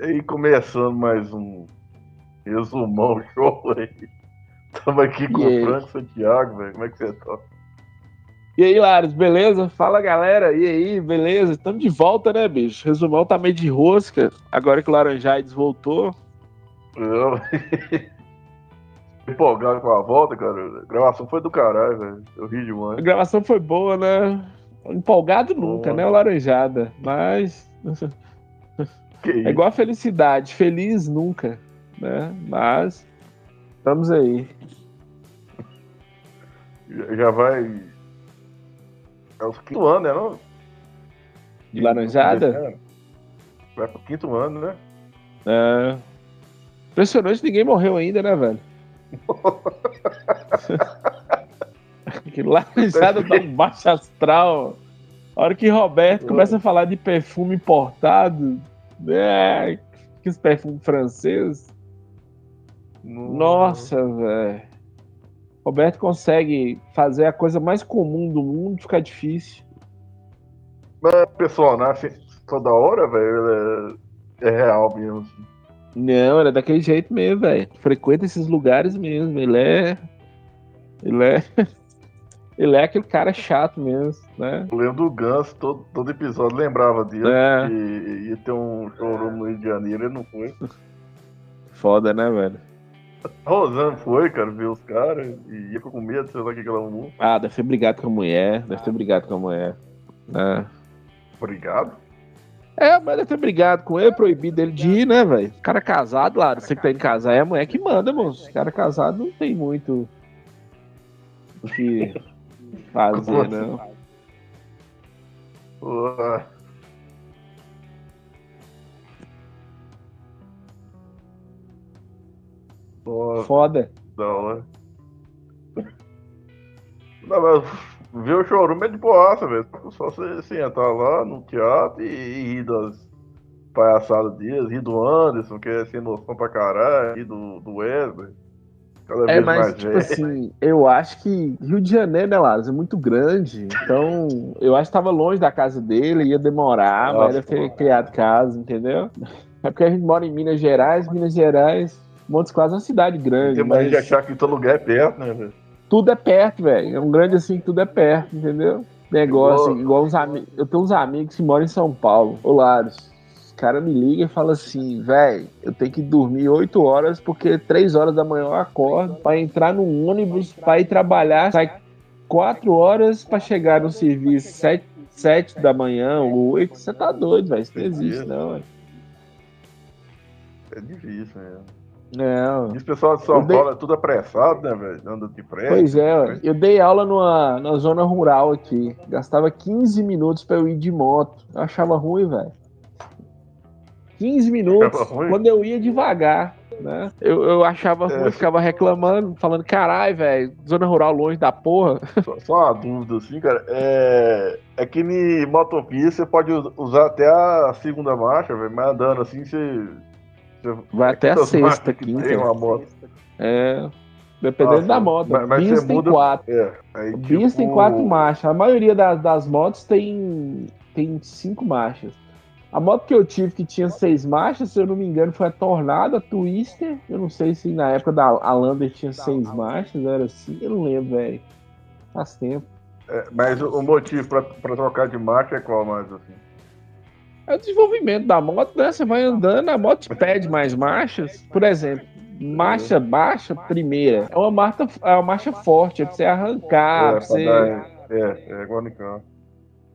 E aí, começando mais um resumão show aí. Estamos aqui com o Franco Santiago, velho. Como é que você tá? E aí, Lares, beleza? Fala, galera. E aí, beleza? Estamos de volta, né, bicho? Resumão tá meio de rosca. Agora que o Laranjaides voltou. Eu... Empolgado com a volta, cara. A gravação foi do caralho, velho. Eu ri demais. A gravação foi boa, né? Empolgado nunca, né, o Laranjada? Mas. É igual a felicidade. Feliz nunca, né? Mas. Estamos aí. Já vai. É o quinto ano, né? Não? De laranjada? Vai pro quinto ano, né? É. Impressionante, ninguém morreu ainda, né, velho? que laranjada tá um baixo astral. A hora que Roberto começa a falar de perfume importado, né? Que os perfumes franceses. Nossa, velho. Roberto consegue fazer a coisa mais comum do mundo ficar difícil. Mas pessoal, nasce toda hora, velho, é, é real mesmo. Assim. Não, ele é daquele jeito mesmo, velho. Frequenta esses lugares mesmo. Ele é. Ele é. Ele é aquele cara chato mesmo, né? Eu lembro do Gans, todo, todo episódio lembrava dele. É. Que ia ter um showroom no Rio de Janeiro, ele não foi. Foda, né, velho? A Rosana foi, cara, ver os caras e ia com medo, sei lá o que, ela arrumou. Ah, deve ter brigado com a mulher, deve ter brigado com a mulher. Né? Obrigado? É, mas deve ter brigado com ele, proibido ele de ir, né, velho? Cara casado, lá, você que tá em casa, é a mulher que manda, moço. Cara casado não tem muito o que fazer, não. Ué. Foda. Da hora. Não, mas ver o showroom é de boaça, velho. Só você, entrar lá no teatro e, e rir das palhaçadas deles, rir do Anderson, que é sem noção pra caralho, rir do, do Wesley. Cada é, mas, tipo assim, eu acho que Rio de Janeiro, né, Laros, é muito grande. Então, eu acho que tava longe da casa dele, ia demorar, Nossa, mas deve ter criado casa, entendeu? É porque a gente mora em Minas Gerais, Minas Gerais Montes Claros é uma cidade grande. Tem mais mas... de achar que todo lugar é perto, né, velho? Tudo é perto, velho. É um grande assim que tudo é perto, entendeu? Negócio, igual, igual uns amigos. Eu tenho uns amigos que moram em São Paulo. Ô, Caras me ligam e falam assim, velho, eu tenho que dormir 8 horas, porque 3 horas da manhã eu acordo pra entrar num ônibus, pra ir trabalhar, sai 4 horas pra chegar no serviço 7, 7 da manhã, 8. Você tá doido, velho. Isso não existe, não, velho. É difícil mesmo. Não. E os pessoal de São Paulo é tudo apressado, né, velho? Anda de pressa. Pois é, eu dei aula numa, numa zona rural aqui. Gastava 15 minutos pra eu ir de moto. Eu achava ruim, velho. 15 minutos quando eu ia devagar, né? Eu, eu achava é, ruim, ficava reclamando, falando, carai, velho, zona rural longe da porra. Só, só uma dúvida, assim, cara. É, é que em motopia você pode usar até a segunda marcha, velho, mas andando assim você Vai até a sexta, quinta. Tem uma moto. É. Dependendo Nossa, da moto. Mas, mas Bis tem muda... quatro. É, aí, Bis tipo... tem quatro marchas. A maioria das, das motos tem, tem cinco marchas. A moto que eu tive que tinha seis marchas, se eu não me engano, foi a Tornado, a Twister. Eu não sei se na época da Alander tinha seis marchas, era assim, eu não lembro, velho. Faz tempo. É, mas o motivo pra, pra trocar de marcha é qual mais, assim? É o desenvolvimento da moto, né? Você vai andando, a moto te pede mais marchas. Por exemplo, marcha baixa, primeira. É uma marcha, é uma marcha forte, é pra você arrancar, é, pra você. Dar, é, é igual no carro.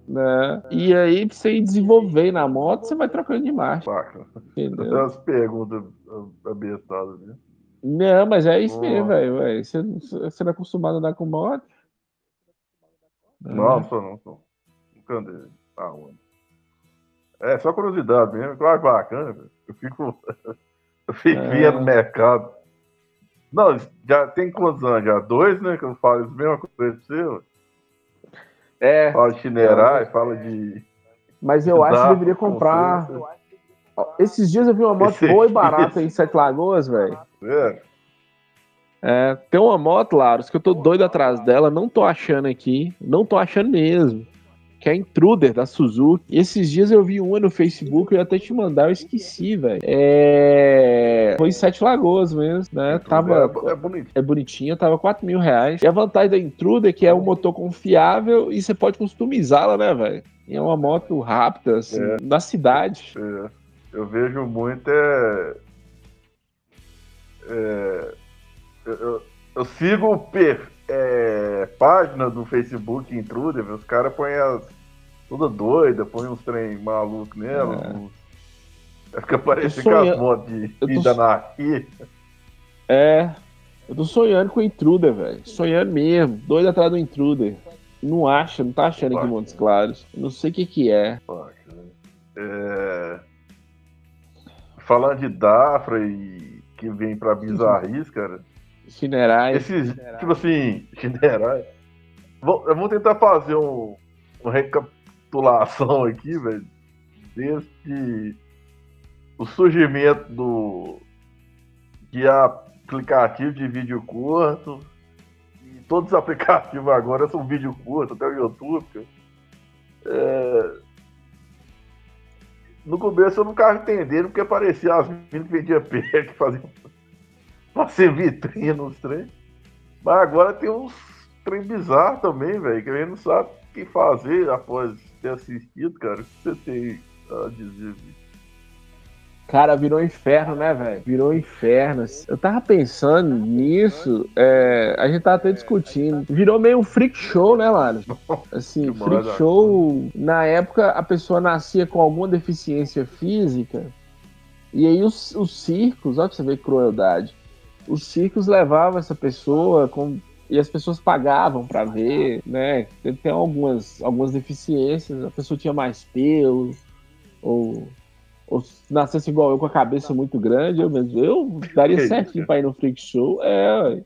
Né? E aí, pra você ir desenvolver na moto, você vai trocando de marcha. Baca. Entendeu? Umas perguntas abestadas, né? Não, mas é isso mesmo, velho. Você, você não é acostumado a andar com moto? Não, sou não, sou. Nunca andei. Ah, onde? É, só curiosidade mesmo, que eu acho bacana, eu fico. Eu fico é. via no mercado. Não, já tem quantos anos? Já dois, né? Que eu falo isso mesma coisa pra você. É. Fala de chinerai, é. fala de. Mas eu acho que deveria comprar. Esses dias eu vi uma moto Esse boa e barata em Sete Lagoas, velho. É. É, tem uma moto, Laros, que eu tô doido atrás dela, não tô achando aqui, não tô achando mesmo que é Intruder, da Suzuki. E esses dias eu vi uma no Facebook, eu ia até te mandar, eu esqueci, velho. É... Foi em Sete Lagoas mesmo, né? Tava... É, é, é bonitinha, tava 4 mil reais. E a vantagem da Intruder é que é um motor confiável e você pode customizá-la, né, velho? É uma moto rápida, assim, é. na cidade. É. Eu vejo muito é... é... Eu, eu, eu sigo per, é, página do Facebook Intruder, os caras põem as toda doida, põe uns trem maluco nela. É. Uns... Fica parecendo sonhando... as motos de vida tô... anarquia. É. Eu tô sonhando com o Intruder, velho. Sonhando mesmo. Doido atrás do Intruder. Não acha, não tá achando aqui em Montes Claros. Eu não sei o que que é. é... Falando de Dafra e que vem pra bizarrice, cara. Chinerais. Esses, tipo assim, Chinerais. Eu vou tentar fazer um, um recapitulação aqui, velho. Desde o surgimento do de aplicativo de vídeo curto. E todos os aplicativos agora são vídeo curto, até o YouTube. É... No começo eu não ficava entendendo porque aparecia as meninas que vendiam pé, que faziam pra ser vitrine nos trem. Mas agora tem uns trem bizarros também, velho, que a gente não sabe o que fazer após ter assistido, cara. O que você tem a dizer, Cara, virou inferno, né, velho? Virou inferno. Eu tava pensando nisso, é, a gente tava até discutindo. Virou meio um freak show, né, mano? Assim, freak show. Na época, a pessoa nascia com alguma deficiência física. E aí os, os circos, olha pra você ver crueldade os circos levavam essa pessoa com, e as pessoas pagavam para ver, né? Tem algumas, algumas deficiências, a pessoa tinha mais pelo, ou, ou nascesse igual eu com a cabeça muito grande, eu mesmo, eu daria certinho para ir no freak show, é,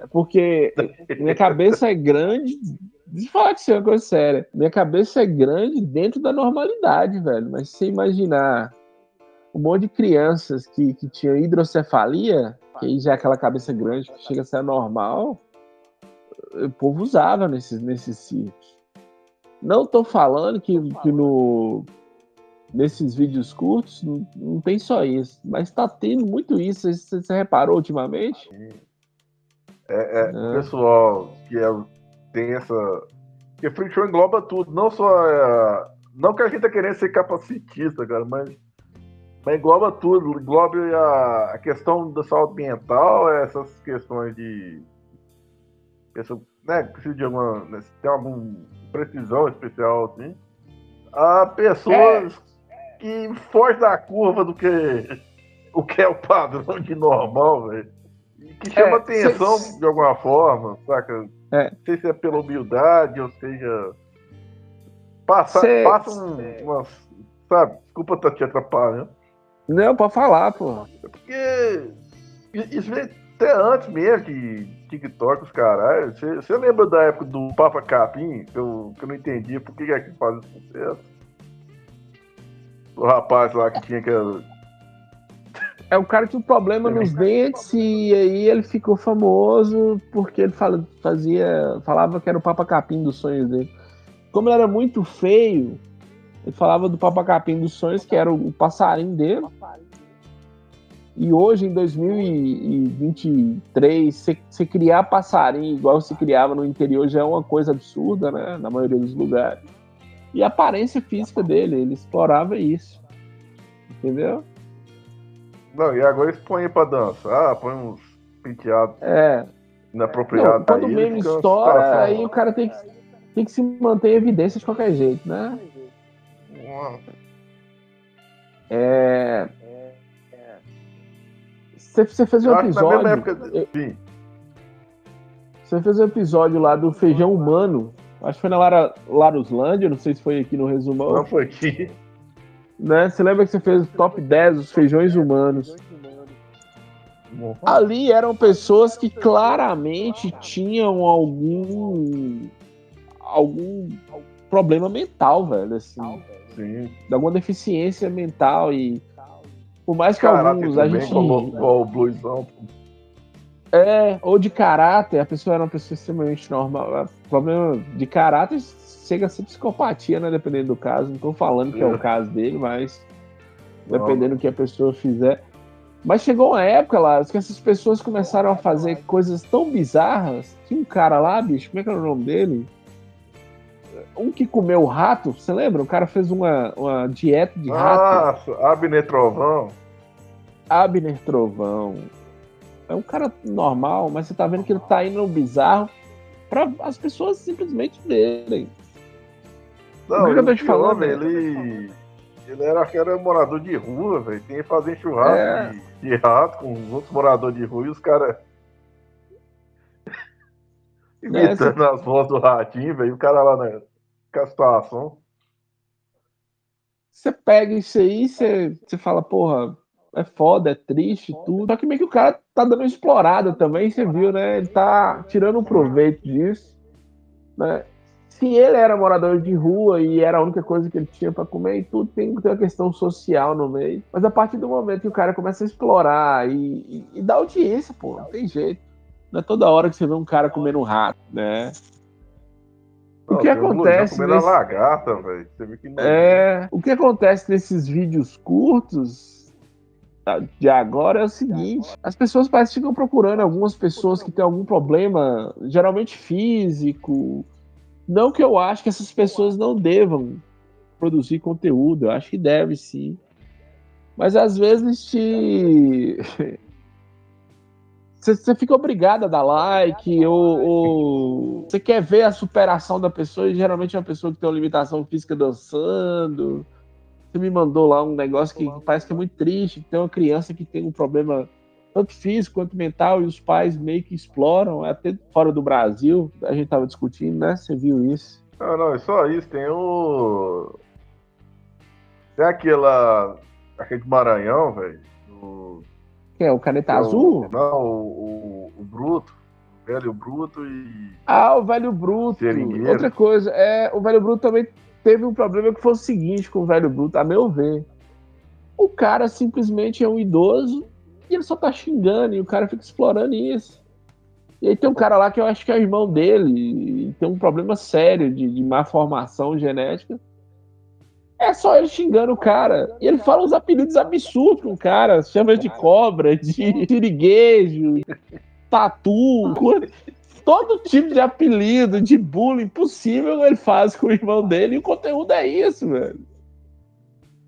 é porque minha cabeça é grande, de falar que isso é uma coisa séria, minha cabeça é grande dentro da normalidade, velho, mas se você imaginar um monte de crianças que, que tinham hidrocefalia, aí já é aquela cabeça grande que chega a ser normal, o povo usava nesses, nesses circos. Não estou falando que, que no, nesses vídeos curtos não, não tem só isso, mas está tendo muito isso. Você, você reparou ultimamente? É, é, é. Pessoal que é, tem essa. Porque Free Show engloba tudo, não só. É, não que a gente tá querendo ser capacitista, cara, mas mas engloba tudo, engloba a, a questão da saúde mental, essas questões de. Pessoa, né, precisa de alguma. Né, tem alguma precisão especial assim. A pessoas é. que fogem da curva do que o que é o padrão de normal, velho. Que chama é, atenção de alguma forma, saca? É. Não sei se é pela humildade, ou seja. Passa, cê... passa um, umas. Sabe? Desculpa estar te atrapalhando. Não, pode falar, pô. É porque isso veio até antes mesmo de TikTok, os caras. Você lembra da época do Papa Capim? Que eu, que eu não entendia por que é que faz esse sucesso? O rapaz lá que tinha que. É, o cara tinha um problema nos dentes e aí ele ficou famoso porque ele fala, fazia, falava que era o Papa Capim dos sonhos dele. Como ele era muito feio, ele falava do papacapim dos sonhos, que era o passarinho dele. E hoje, em 2023, você, você criar passarinho igual se criava no interior já é uma coisa absurda, né? Na maioria dos lugares. E a aparência física dele, ele explorava isso. Entendeu? Não, e agora eles põem pra dançar, ah, põe uns penteados é. inapropriados. Quando o meme estoura, aí o cara tem que, tem que se manter em evidência de qualquer jeito, né? É. Você fez um episódio. Época... Você fez um episódio lá do feijão humano. Acho que foi na Lara, Laruslândia, não sei se foi aqui no resumão. Não foi aqui. Né? Você lembra que você fez o top 10 dos feijões humanos? Ali eram pessoas que claramente tinham algum algum problema mental, velho, assim. Sim. De alguma deficiência mental e. Por mais que Caraca, alguns a gente. Como, o bluesão. É, ou de caráter, a pessoa era uma pessoa extremamente normal. O problema de caráter chega a ser psicopatia, né? Dependendo do caso. Não tô falando que é o é. caso dele, mas dependendo do que a pessoa fizer. Mas chegou uma época lá que essas pessoas começaram a fazer coisas tão bizarras. Tinha um cara lá, bicho, como é que era o nome dele? Um que comeu rato, você lembra? O cara fez uma, uma dieta de rato. Ah, Abner Trovão. Abner Trovão. É um cara normal, mas você tá vendo que ele tá indo no bizarro para as pessoas simplesmente verem. Não, eu tô te falando? Ele ele era, era morador de rua, velho. Tem que fazer churrasco é. de, de, rato com os outros moradores de rua e os caras. imitando as vozes do ratinho, velho. O cara lá na né, situação. Você pega isso aí, você, você fala, porra, é foda, é triste, tudo. Só que meio que o cara tá dando uma explorada também, você viu, né? Ele tá tirando um proveito disso, né? se ele era morador de rua e era a única coisa que ele tinha para comer e tudo, tem que ter uma questão social no meio. Mas a partir do momento que o cara começa a explorar e, e, e dá audiência, pô, não tem jeito. Não é toda hora que você vê um cara comendo um rato, né? O que acontece nesse... lagarta, é, o que acontece nesses vídeos curtos de agora é o seguinte: as pessoas parecem que ficam procurando algumas pessoas que têm algum problema, geralmente físico, não que eu acho que essas pessoas não devam produzir conteúdo, eu acho que deve sim. Mas às vezes te. Você fica obrigado a dar like, ou, ou, você quer ver a superação da pessoa, e geralmente é uma pessoa que tem uma limitação física dançando. Você me mandou lá um negócio que parece que é muito triste, que tem uma criança que tem um problema tanto físico quanto mental, e os pais meio que exploram, até fora do Brasil, a gente tava discutindo, né? Você viu isso? Não, não, é só isso, tem o. Tem aquela. aquele Maranhão, velho. Que é o Caneta é Azul? O... Não, o, o, Bruto. O velho Bruto e. Ah, o velho Bruto. Seringueiro. Outra coisa, é, o velho Bruto também teve um problema que foi o seguinte com o velho Bruto, a meu ver. O cara simplesmente é um idoso e ele só tá xingando, e o cara fica explorando isso. E aí tem um cara lá que eu acho que é o irmão dele, e tem um problema sério de, de má formação genética. É só ele xingando o cara. E ele fala uns apelidos absurdos com o cara. Chama de cobra, de siriguejo, tatu. Todo tipo de apelido, de bullying possível ele faz com o irmão dele. E o conteúdo é isso, velho.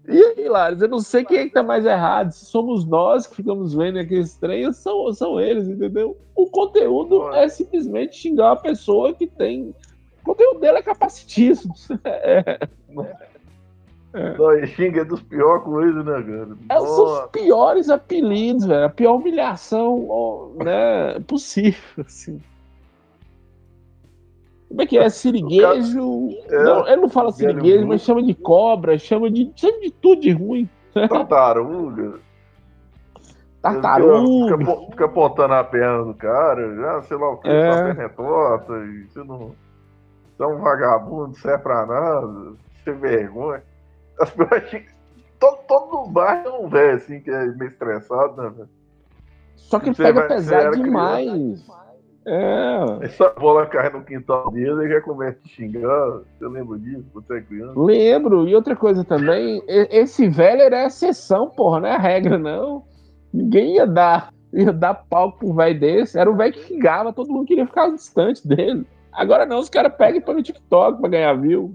E aí, Lares, eu não sei quem é que tá mais errado. Se somos nós que ficamos vendo aqueles trem, ou são, são eles, entendeu? O conteúdo é simplesmente xingar uma pessoa que tem. O conteúdo dele é capacitismo. É. É. Não, xinga é dos piores coisas, né, cara? É, são os piores apelidos, velho. A pior humilhação né, possível, assim. Como é que é? Siriguejo. É, não, ele não fala siriguejo, mas chama de cobra, chama de. chama de tudo de ruim. Tartaruga. Tartaruga. Fica, fica, apontando a perna do cara, já sei lá o que, é. a perna é torta, e você não. Você é um vagabundo, não serve pra nada, você vergonha. As pessoas. Todo, todo bairro é um velho assim que é meio estressado, né, velho? Só que ele pega pesado demais. Criança. É. Essa bola cai no quintal dele e já começa a xingar. Você lembra disso? Você é criança? Lembro. E outra coisa também, esse velho era exceção, porra, não é regra, não. Ninguém ia dar, ia dar palco pro velho desse. Era o velho que xingava, todo mundo queria ficar distante dele. Agora não, os caras pegam para no TikTok pra ganhar view.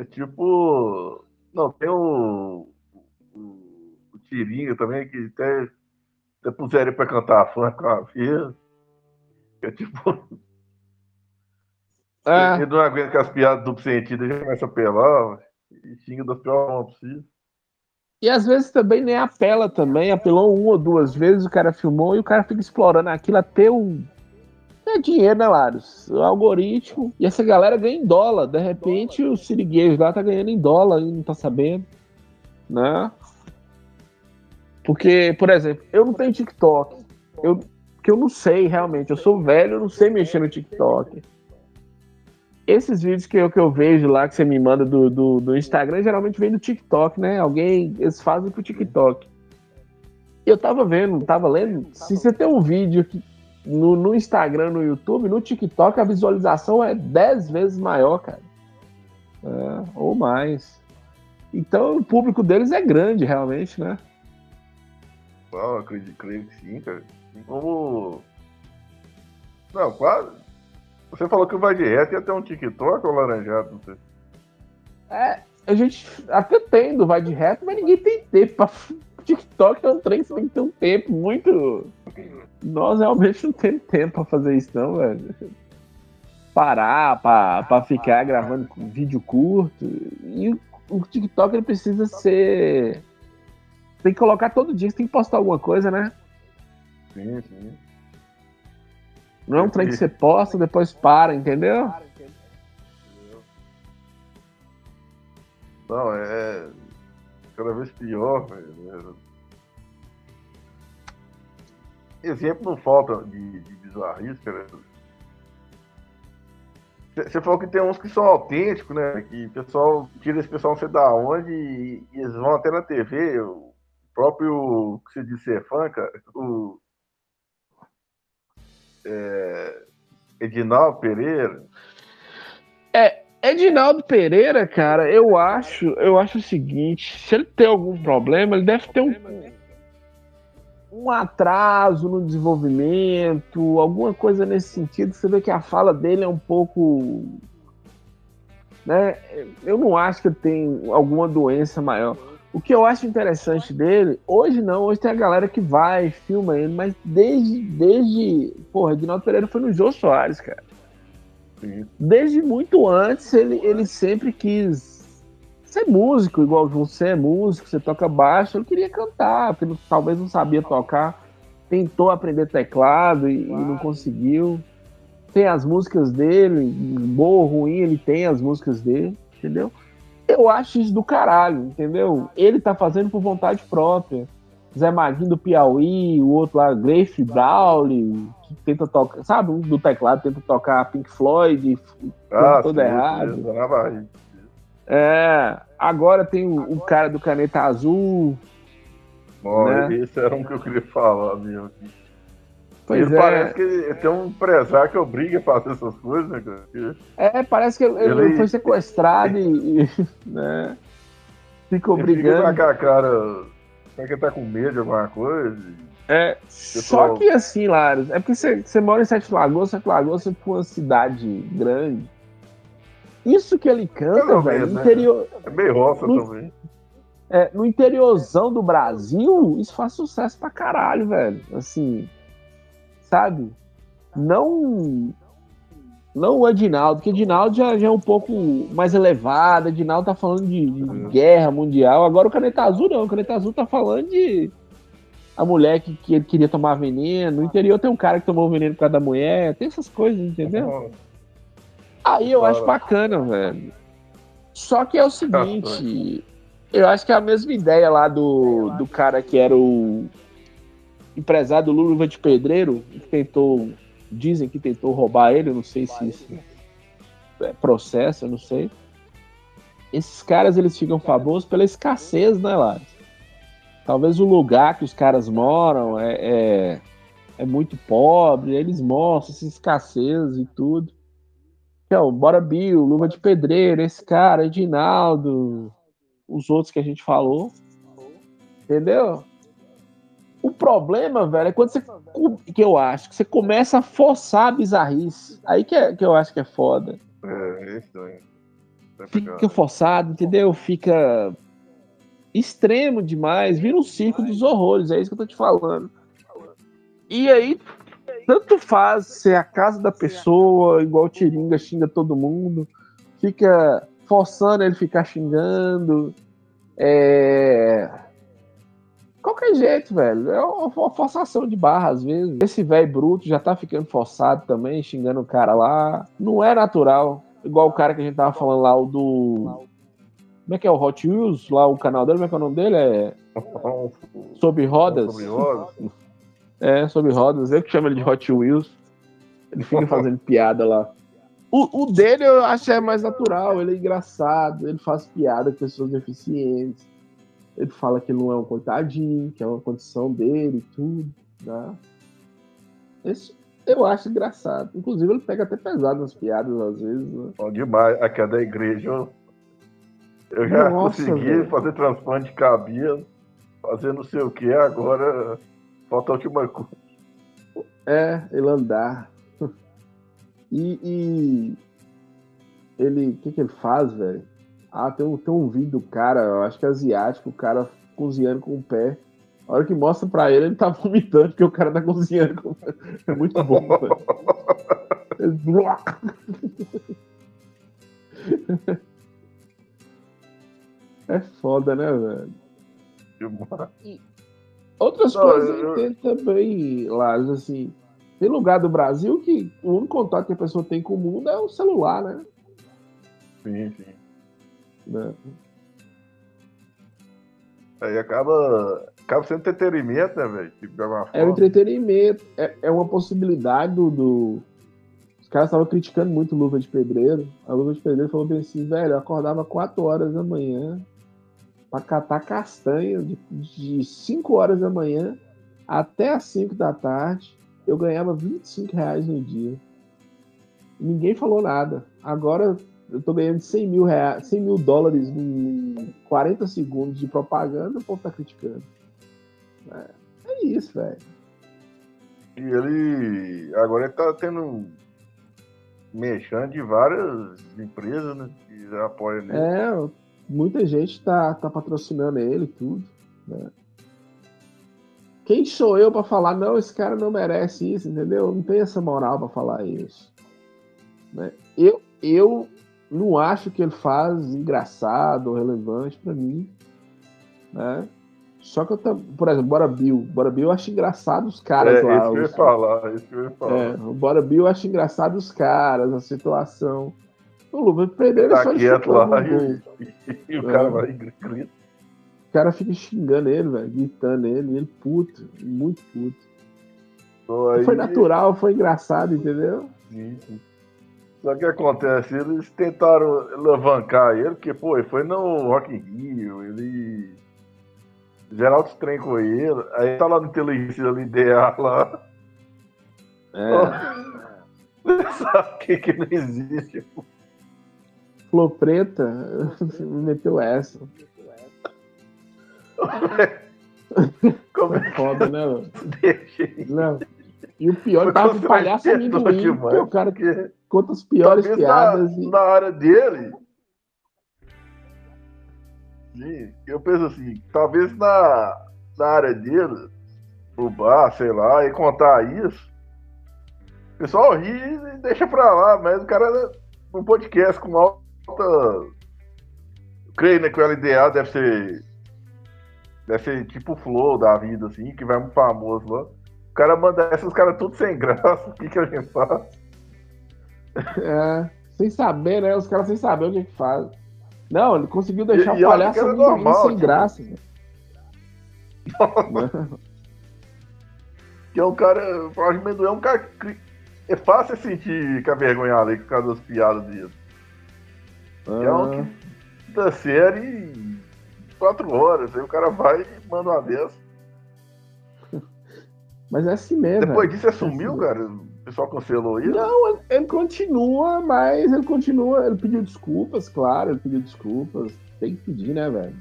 É tipo. Não, tem o. O, o Tirinho também, que até se puseram ele pra cantar funk com a filha, é tipo. É. Ele não aguenta que as piadas duplo sentido, ele começa a apelar e xinga da pior forma possível. E às vezes também nem apela também, apelou uma ou duas vezes, o cara filmou e o cara fica explorando aquilo até o. É dinheiro, né, Laros? O algoritmo. E essa galera ganha em dólar. De repente o siriguejo lá tá ganhando em dólar e não tá sabendo. Né? Porque, por exemplo, eu não tenho TikTok. Eu, que eu não sei realmente. Eu sou velho, eu não sei mexer no TikTok. Esses vídeos que eu, que eu vejo lá, que você me manda do, do, do Instagram, geralmente vem do TikTok, né? Alguém, eles fazem pro TikTok. Eu tava vendo, tava lendo. Se você tem um vídeo que, no, no Instagram, no YouTube, no TikTok, a visualização é 10 vezes maior, cara. É, ou mais. Então o público deles é grande, realmente, né? Não, acredito, creio que sim, cara. Assim como. Não, quase. Você falou que o Vai de Reto ia ter um TikTok ou laranjado, não sei. É, a gente até tem do Vai de Reto, mas ninguém tem tempo pra. TikTok é um trem que você tem que ter um tempo muito. Nós realmente não temos tempo pra fazer isso, não, velho. Parar pra, pra ficar gravando vídeo curto. E o TikTok ele precisa ser. Tem que colocar todo dia, você tem que postar alguma coisa, né? Sim, sim. Não é um trem que você posta, depois para, entendeu? Não, é cada vez pior, velho. Exemplo não falta de, de bizarrice. Você falou que tem uns que são autênticos, né? Que o pessoal tira esse pessoal não sei da onde e, eles vão até na TV. O próprio que você disse ser fã, cara, o é, Pereira. É, Edinaldo Pereira, cara, eu acho, eu acho o seguinte, se ele tem algum problema, ele deve ter um, um atraso no desenvolvimento, alguma coisa nesse sentido. Você vê que a fala dele é um pouco. Né? Eu não acho que ele tem alguma doença maior. O que eu acho interessante dele, hoje não, hoje tem a galera que vai, filma ele, mas desde. desde porra, Edinaldo Pereira foi no Jô Soares, cara. Desde muito antes, ele, ele sempre quis ser músico, igual você é músico, você toca baixo, ele queria cantar, porque talvez não sabia tocar, tentou aprender teclado e, e, não conseguiu. Tem as músicas dele, boa ou ruim, ele tem as músicas dele, entendeu? Eu acho isso do caralho, entendeu? Ele tá fazendo por vontade própria. Zé Maguinho do Piauí, o outro lá, Grace Brawley, tenta tocar, sabe, do teclado tenta tocar Pink Floyd, ah, todo sim, errado. É, agora tem o, o, cara do Caneta Azul. Bom, né? esse era um que eu queria falar mesmo. Pois ele é. parece que ele tem um empresário que obriga a fazer essas coisas, né, cara? É, parece que ele, ele foi sequestrado e, né, fica obrigando. Ele fica com cara, será que ele tá com medo de alguma coisa? É, só que assim, Laros, é porque você, mora em Sete Lagoas, Sete Lagoas é uma cidade grande. Isso que ele canta, velho, no né? interior. É meio roça no, também. É, no interiorzão do Brasil, isso faz sucesso pra caralho, velho. Assim, sabe? Não. Não o Edinaldo, porque Edinaldo já, já é um pouco mais elevado. Edinaldo tá falando de, de uhum. guerra mundial. Agora o Caneta Azul não. O Caneta Azul tá falando de. A mulher que, que ele queria tomar veneno. No interior tem um cara que tomou veneno por causa da mulher. Tem essas coisas, entendeu? Aí eu acho bacana, velho. Só que é o seguinte, eu acho que é a mesma ideia lá do, do cara que era o empresário do Lula de Pedreiro, que tentou, dizem que tentou roubar ele, eu não sei se isso é processo, eu não sei. Esses caras, eles ficam famosos pela escassez, né, Lars? Talvez o lugar que os caras moram é, é, é muito pobre, eles mostram essa escassez e tudo. Então, Bora Bill, Luva de Pedreiro, esse cara, Edinaldo, os outros que a gente falou. Entendeu? O problema, velho, é quando você. Que eu acho, que você começa a forçar a bizarrice. Aí que, é, que eu acho que é foda. É, isso é. Fica forçado, entendeu? Fica extremo demais, vira um circo dos horrores, é isso que eu tô te falando. E aí tanto faz ser a casa da pessoa, igual o Tiringa xinga todo mundo, fica forçando ele ficar xingando. É... Qualquer jeito, velho. É uma forçação de barra, às vezes. Esse velho bruto já tá ficando forçado também, xingando o cara lá. Não é natural. Igual o cara que a gente tava falando lá, o do. Como é que é o Hot Wheels? Lá o canal dele, como é que é o nome dele? É. Sobre rodas. Sobre rodas. É, sobre rodas. Eu que chamo ele de Hot Wheels. Ele fica fazendo piada lá. O, o, dele eu acho é mais natural, ele é engraçado, ele faz piada com pessoas deficientes. Ele fala que não é um coitadinho, que é uma condição dele e tudo. Né? Esse eu acho engraçado. Inclusive, ele pega até pesado nas piadas às vezes. Né? Bom demais. Aqui é da igreja. Eu já Nossa, consegui véio. fazer transplante de cabelo, fazer não sei o que, agora falta a última coisa. É, ele andar. E, e ele. O que, que ele faz, velho? Ah, tem um, tem um vídeo do cara, eu acho que é asiático, o cara cozinhando com o pé. A hora que mostra pra ele, ele tá vomitando, porque o cara tá cozinhando. Com... É muito bom, velho. É foda, né, velho? Outras Não, coisas eu... tem também, Lars, assim. Tem lugar do Brasil que o único contato que a pessoa tem com o mundo é o celular, né? Sim, sim. Né? Aí acaba, acaba sendo entretenimento, né, velho? Tipo, é um entretenimento, é, é uma possibilidade do, do... Os caras estavam criticando muito Luva de Pedreiro. A Luva de Pedreiro falou bem assim, velho, eu acordava 4 horas da manhã para catar castanha de, de 5 horas da manhã até as 5 da tarde. Eu ganhava 25 reais no dia. Ninguém falou nada. Agora eu tô ganhando 100 mil, reais, 100 mil dólares em 40 segundos de propaganda, o povo tá criticando. É, é isso, velho. E ele agora ele tá tendo mexendo de várias empresas, né? Que apoiam ele. É, muita gente tá, tá patrocinando ele tudo. Né? Quem sou eu para falar, não, esse cara não merece isso, entendeu? Não tem essa moral para falar isso. Né? Eu, eu não acho que ele faz engraçado ou relevante para mim. Né? Só que eu, por exemplo, Bora Bill. Bora Bill eu acho engraçado os caras é, lá. Isso que eu ia falar, isso que eu ia falar. É, Bora Bill eu acho engraçado os caras, a situação. O Luva Pereira tá só quieto lá e, e, o cara é. vai grita. O cara fica xingando ele, velho, gritando ele, ele puto, muito puto. aí... Foi natural, foi engraçado, entendeu? Sim, sim. Só que acontece, eles tentaram alavancar ele, porque, pô, ele foi no Rock in Rio, ele. Geraldo trem com ele, aí tá lá no televisão ali, DA lá. É. Sabe o que, que não existe, pô? Flor preta, meteu essa. Como é foda, né? Não. E o pior, tava o palhaço amendoim. O cara que conta as piores Talvez piadas. Na, e... na área dele. Eu penso assim, talvez na, na área dele, o bar, sei lá, e contar isso, o pessoal ri e deixa pra lá, mas o cara no podcast com alta creio né, que o LDA deve ser. Deve ser tipo o Flow da vida, assim, que vai muito famoso lá. O cara manda essas caras tudo sem graça. O que, que a gente faz? É, sem saber, né? Os caras sem saber o que, que faz. Não, ele conseguiu deixar e, o palhaço muito normal, sem tipo... graça. que é um cara. O Jorge Mendoe é um cara que é fácil sentir que a vergonha ali por causa das piadas dele. Ah. É um que da série quatro horas. Aí o cara vai e manda uma dessa. Mas é assim mesmo. Depois disso você sumiu, é assim cara? O pessoal cancelou isso? Não, ele continua, mas ele continua. Ele pediu desculpas, claro, ele pediu desculpas. Tem que pedir, né, velho?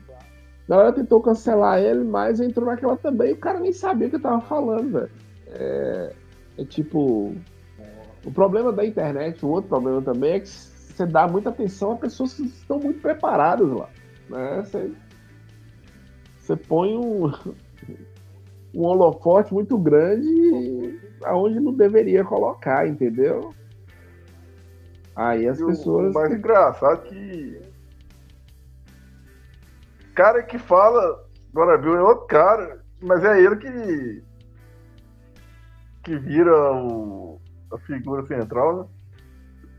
A galera tentou cancelar ele, mas entrou naquela também. O cara nem sabia o que eu tava falando, velho. É, é tipo. O problema da internet, o outro problema também é que você dá muita atenção a pessoas que estão muito preparadas lá. Né? Você, você põe um, um holofote muito grande aonde não deveria colocar, entendeu? Aí as e pessoas. O mais engraçado que. Cara que fala, viu, é outro cara, mas é ele que. que vira o, a figura central, né?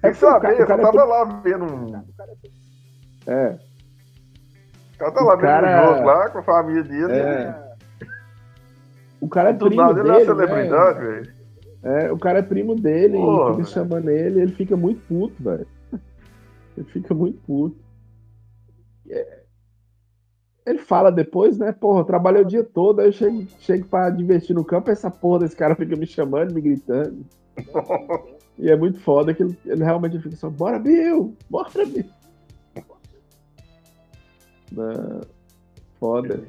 Tem que saber, o cara, eu tava lá vendo. É. O cara tá lá vendo cara... o jogo lá com a família dele. É. O cara é primo nada, dele. Ele é celebridade, né? velho. É, o cara é primo dele, Porra, e fica chamando ele, ele fica muito puto, velho. Ele fica muito puto. É, ele fala depois, né? Porra, eu trabalhei o dia todo, aí eu chego, chego pra divertir no campo, essa porra desse cara fica me chamando, me gritando. e é muito foda que ele, ele realmente fica só, bora, Bill! Bora, Bill! Não, foda.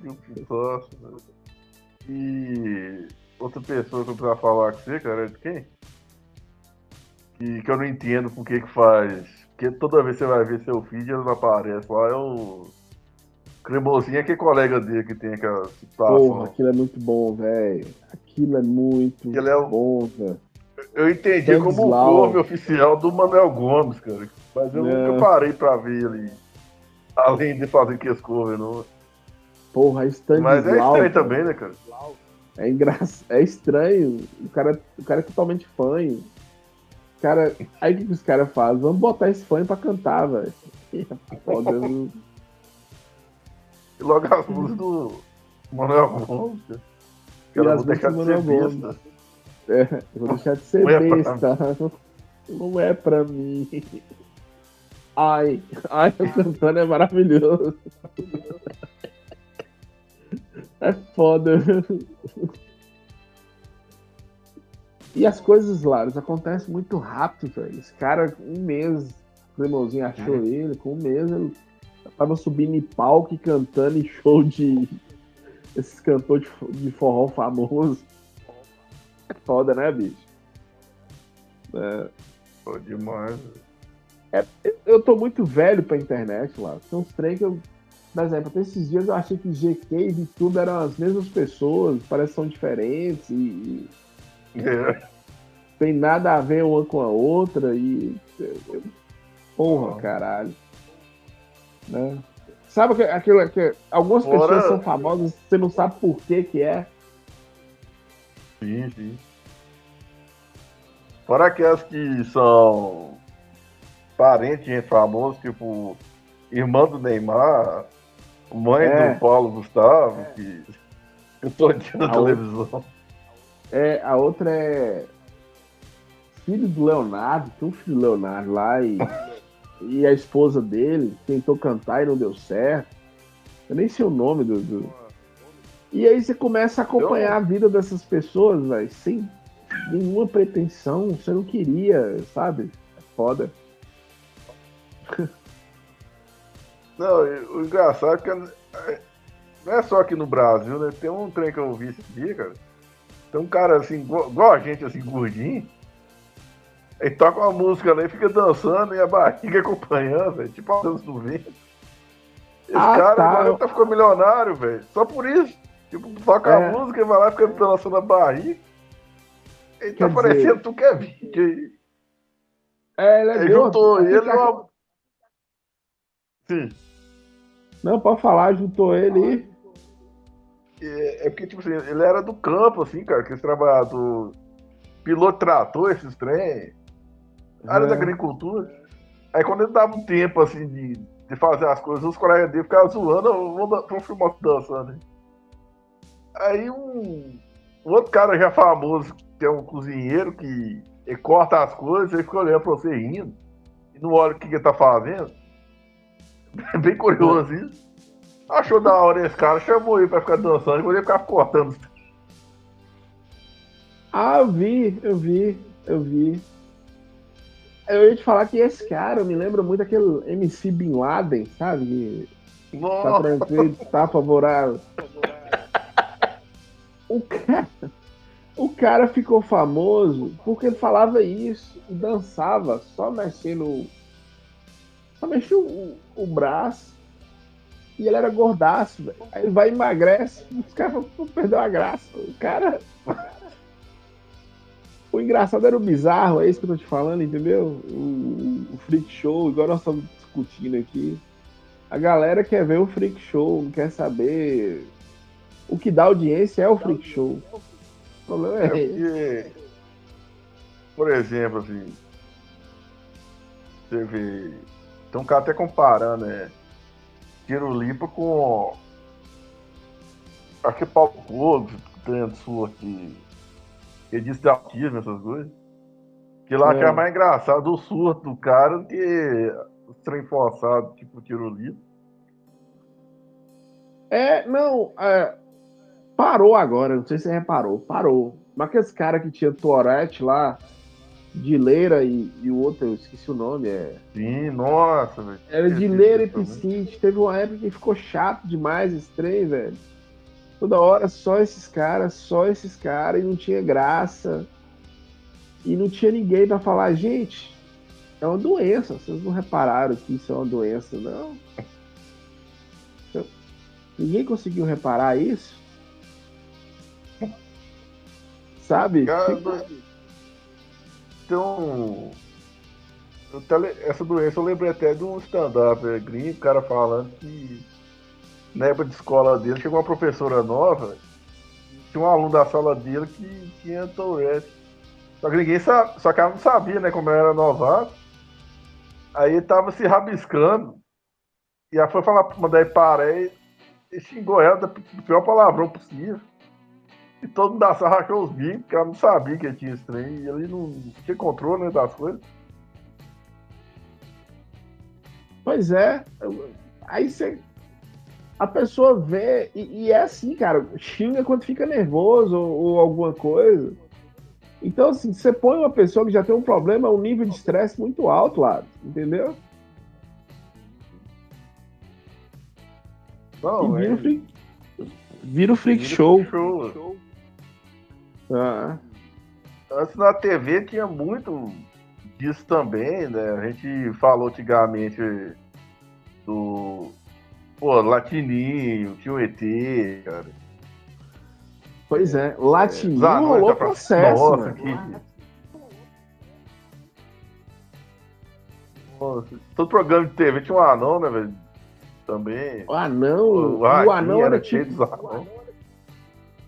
E outra pessoa que eu precisava falar com você, cara, é de quem? Que, que eu não entendo por que que faz. Porque toda vez que você vai ver seu feed, ele não aparece lá, é o Cremosinho é que colega dele que tem aquela situação. Porra, aquilo é muito bom, velho. Aquilo é muito é o... bom, velho. Eu entendi como o nome oficial do Manuel Gomes, cara. Mas eu é. nunca parei pra ver ele. Além de fazer que cover, não. Porra, é estranho. Mas é estranho também, né, cara? É, engra... é estranho. O cara, o cara é totalmente fã. Cara, aí o que, que os caras fazem? Vamos botar esse fã pra cantar, velho. Foda, e logo as luzes do Manuel Gomes. Eu vou deixar de ser besta. É, vou deixar de ser não besta. É não é pra mim. Ai, ai, o cantando é maravilhoso. É foda. E as coisas, Laros, acontecem muito rápido, velho. Esse cara, um mês, o Cremosinho achou é. ele, com um mês ele tava subindo em palco e cantando em show de esses cantores de forró famosos. É foda, né, bicho? É. Pô, demais. É, eu tô muito velho pra internet lá. Tem uns trem que eu. Por exemplo, até esses dias eu achei que GK e VTube eram as mesmas pessoas, parece que são diferentes e. É. Tem nada a ver uma com a outra e. Porra, caralho. Né? Sabe aquilo que algumas Fora... pessoas são famosas, você não sabe por que que é? Sim, sim. Fora aquelas que são parentes de famosos, tipo irmã do Neymar, mãe é. do Paulo Gustavo, é. que eu tô aqui na a televisão. Outra... É, a outra é filho do Leonardo, tem um filho do Leonardo lá e e a esposa dele tentou cantar e não deu certo. Eu nem sei o nome do. do... E aí você começa a acompanhar a vida dessas pessoas, velho, sem nenhuma pretensão. Você não queria, sabe? É foda. Não, o engraçado é que não é só aqui no Brasil, né? Tem um trem que eu vi esse dia, cara. Tem um cara assim, igual a gente, assim, gordinho ele toca uma música lá e fica dançando e a barriga acompanhando, velho. Tipo a dança do vento. Esse ah, cara tá. agora tá ficando milionário, velho. Só por isso. Tipo, toca é. a música e vai lá e fica dançando a barriga. Ele tá parecendo tu quer vídeo aí. É, ele é ele juntou ele uma... Sim. Não, pode falar, juntou ele é, é, porque, tipo assim, ele era do campo, assim, cara, que esse trabalhador piloto trator, esses trem área é. da agricultura. Aí quando ele dava um tempo assim de, de fazer as coisas, os colegas dele ficavam zoando, vamos, filmar dançando. Aí um, um, outro cara já famoso, que é um cozinheiro, que ele corta as coisas, ele fica olhando pra você rindo, e não olha o que, que ele tá fazendo. Bem curioso isso. Achou da hora esse cara, chamou ele pra ficar dançando, e ele ficava cortando. Ah, eu vi, eu vi, eu vi. Eu ia te falar que esse cara me lembra muito aquele MC Bin Laden, sabe? Que tá tranquilo, tá favorável. O cara, o cara ficou famoso porque ele falava isso, dançava, só mexendo. Só mexia o, o braço. E ele era gordaço, velho. Aí vai e emagrece. Os caras perdeu a graça. O cara. O engraçado era o bizarro, é isso que eu tô te falando, entendeu? O, o freak show, igual nós estamos discutindo aqui. A galera quer ver o freak show, quer saber. O que dá audiência é o freak show. O problema é, é porque, por exemplo, assim. Você vê. Tem um cara até comparando, né? Tiro Limpa com. Acho que é Paulo Cogos, tem sua aqui ele disse de autismo, essas coisas. Que lá é. que é mais engraçado o surto do cara do que o trem forçado, tipo tirolito. É, não, é, parou agora, não sei se você reparou, parou. Mas aqueles cara que tinha Tourette lá, de Leira e, e o outro, eu esqueci o nome, é. Sim, nossa, velho. Era de Leira e Piscite. Teve uma época que ficou chato demais esse trem, velho. Toda hora só esses caras, só esses caras, e não tinha graça. E não tinha ninguém para falar, gente, é uma doença. Vocês não repararam que isso é uma doença, não? Ninguém conseguiu reparar isso? Sabe? Cara, então, essa doença eu lembrei até do stand-up é, gringo, o cara falando que na época de escola dele chegou uma professora nova, tinha um aluno da sala dele que tinha Tourette. Só que ninguém sabe, só que ela não sabia, né, como era novato. Aí ele tava se rabiscando. E ela foi falar, mandar ele parar e, e xingou ela do pior palavrão possível. E todo mundo da sala rachou os bicos, porque ela não sabia que tinha esse trem. E ele não tinha controle né, das coisas. Pois é. Aí você. A pessoa vê. E, e, é assim, cara. Xinga quando fica nervoso ou, ou alguma coisa. Então, assim, você põe uma pessoa que já tem um problema, um nível de estresse muito alto lá, entendeu? Não, e vira, é... o freak, vira o freak vira show. show. Ah. Antes na TV tinha muito disso também, né? A gente falou antigamente do pô, Latininho, tinha o ET, cara. Pois é, Latininho é, rolou processo, Nossa, que... Nossa, todo programa de TV tinha um anão, né, velho? Também. O anão, o, o anão era, era tipo...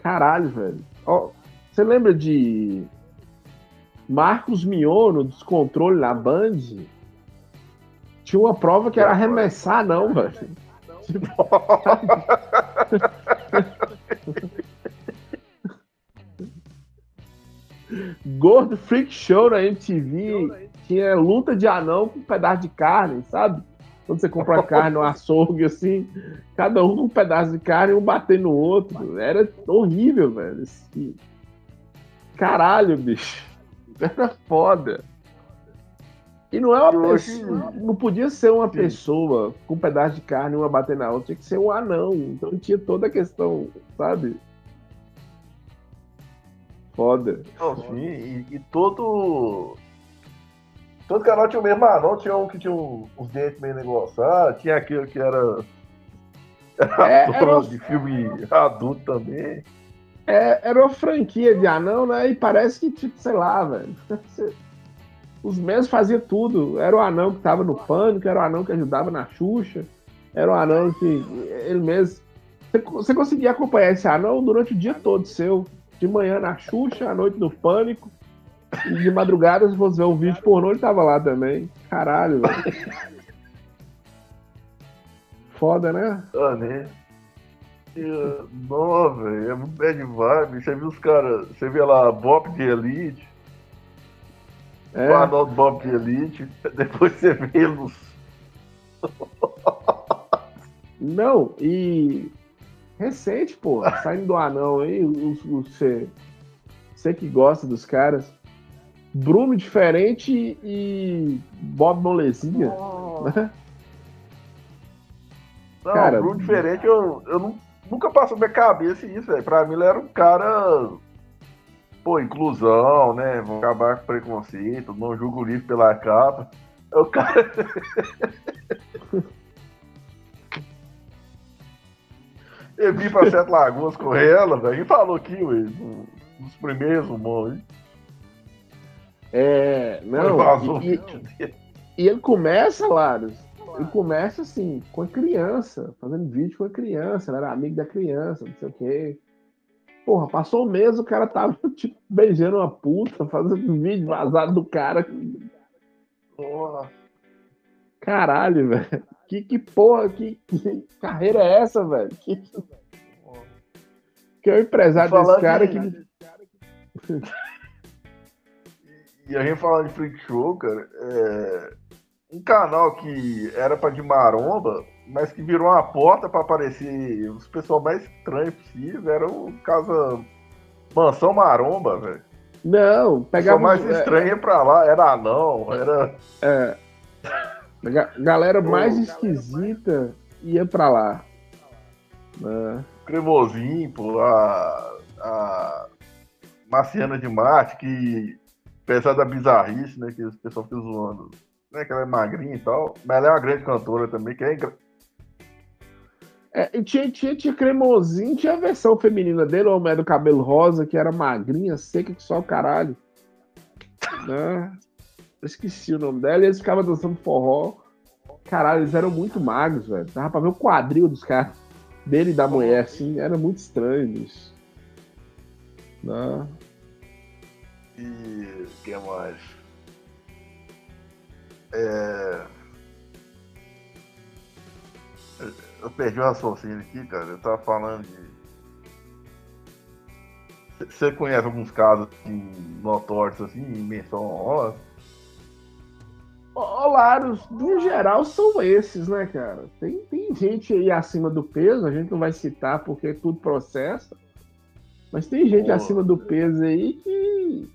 Caralho, velho. Ó, você lembra de Marcos Miono, descontrole na Band? Tinha uma prova que era arremessar, não, velho. Gordo Freak Show na MTV tinha luta de anão com um pedaço de carne, sabe? Quando você compra carne no açougue, assim, cada um com um pedaço de carne, um batendo no outro. Era horrível, velho. Assim. Caralho, bicho. Era foda. E não é uma pessoa. Não podia ser uma Sim. pessoa com um pedaço de carne, uma bater na outra, tinha que ser um anão. Então tinha toda a questão, sabe? Foda. Não, sim, e, e, todo. Todo canal tinha o mesmo anão, tinha um que tinha um, os dentes meio negociados, tinha aquele que era. Era é, era de filme adulto também. É, era uma franquia de anão, né? E parece que, tipo, sei lá, velho. Os mesmos faziam tudo. Era o anão que tava no pânico, era o anão que ajudava na Xuxa, era o anão que ele mesmo. Você conseguia acompanhar esse anão durante o dia todo seu. De manhã na Xuxa, à noite no pânico. E de madrugada, se você ver um vídeo pornô, ele tava lá também. Caralho, velho. Foda, né? Ah, né? Não, velho, é muito bad vibe. Você viu os caras, você vê lá Bob de Elite, é. o do Bob de Elite, depois você vê eles. Não, e recente, pô, saindo do anão aí, você, você que gosta dos caras, Bruno diferente e Bob Molezinha, oh. Não, cara, Bruno diferente eu, eu não nunca passou na minha cabeça isso, velho. Pra mim ele era um cara. Pô, inclusão, né? Vão acabar com preconceito, não julgo o livro pela capa. É o cara. Eu vim pra Sete Lagoas com ela, velho, e falou aqui, ué, nos primeiros rumores. É, não. E, e, e, ele começa, Laros, ele começa assim, com a criança, fazendo vídeo com a criança, ele era amigo da criança, não sei o quê. Porra, passou um mês, o cara tava, tipo, beijando uma puta, fazendo vídeo vazado do cara. Porra. Caralho, velho. Que, que porra, que, que, carreira é essa, velho? Que, que é o empresário desse cara que. e a gente falando de freak show, cara, é um canal que era pra de maromba, mas que virou uma porta para aparecer os pessoal mais estranhos possível. Era o casa Mansão Maromba, velho. Não, pegava. O mais é, estranho ia pra lá, era anão, era. É. Galera mais esquisita ia pra lá. Né? Cremosinho, pô, a, a Marciana de Marte, que apesar da bizarrice, né, que o pessoal fica zoando, né, que ela é magrinha e tal, mas ela é uma grande cantora também, que é é, tinha, tinha, tinha cremosinho, tinha a versão feminina dele, o homem do cabelo rosa, que era magrinha, seca que só o caralho. Né? Eu esqueci o nome dela, e eles ficavam dançando forró. Caralho, eles eram muito magros, velho. Dava pra ver o quadril dos caras, dele e da mulher, assim, era muito estranho isso. Né? E o que mais? É... Eu perdi o raciocínio aqui, cara. Eu tava falando de. Você conhece alguns casos assim, notórios, assim, menção honrosa? Olaros, no geral, são esses, né, cara? Tem, tem gente aí acima do peso, a gente não vai citar porque é tudo processa. Mas tem gente Pô. acima do peso aí que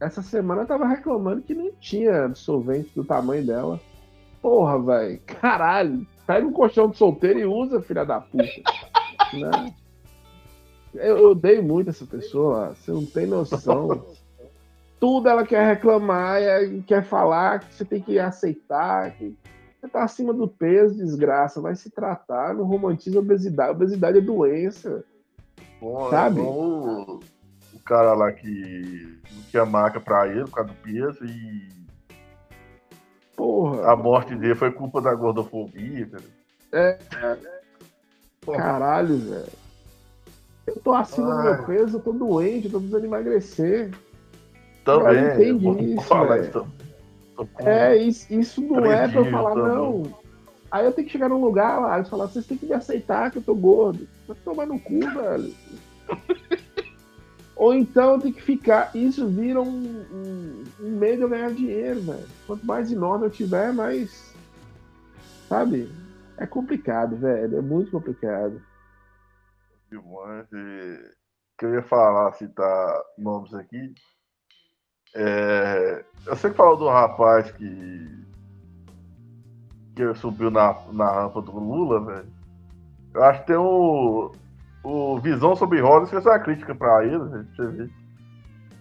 essa semana tava reclamando que não tinha absorvente do tamanho dela. Porra, velho. Caralho. Pega um colchão de solteiro e usa, filha da puta. né? Eu odeio muito essa pessoa, você não tem noção. Tudo ela quer reclamar e quer falar que você tem que aceitar, que você tá acima do peso, desgraça, vai se tratar, não romantiza a obesidade. obesidade é doença. Sabe? o cara lá que não tinha marca pra ele por causa do peso e Porra. A morte dele foi culpa da gordofobia, velho. É. Caralho, velho. Eu tô acima do meu peso, eu tô doente, eu tô precisando emagrecer. Também. Eu entendi isso, falar isso. É, isso, isso não é pra eu falar, também. não. Aí eu tenho que chegar num lugar lá e falar, vocês têm que me aceitar que eu tô gordo. Vai tomar no cu, velho. Ou então tem que ficar. Isso vira um, um, um meio de eu ganhar dinheiro, velho. Quanto mais enorme eu tiver, mais. Sabe? É complicado, velho. É muito complicado. Demais. que eu ia falar, citar nomes aqui. É, eu sei que falou do rapaz que. que subiu na, na rampa do Lula, velho. Eu acho que tem um o Visão sobre Rodas fez uma crítica pra ele, né, você vê.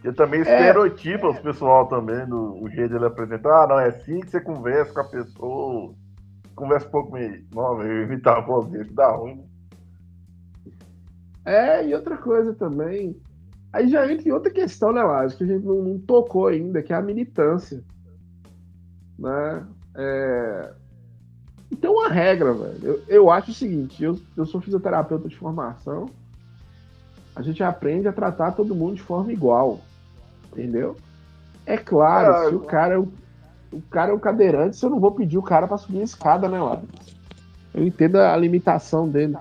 Ele também é. estereotipa é. os pessoal também, no o jeito dele apresentar. Ah, não, é assim que você conversa com a pessoa. Conversa um pouco meio. Não, eu imitar a voz dele, dá ruim. Né? É, e outra coisa também. Aí já entra em outra questão, né, Lázaro, que a gente não, não, tocou ainda, que é a militância. Né? É, tem uma regra, velho. Eu, eu acho o seguinte: eu, eu sou fisioterapeuta de formação. A gente aprende a tratar todo mundo de forma igual. Entendeu? É claro, ah, se o cara é o, o cara é um cadeirante, se eu não vou pedir o cara para subir a escada, né, lá? Eu entendo a limitação dele.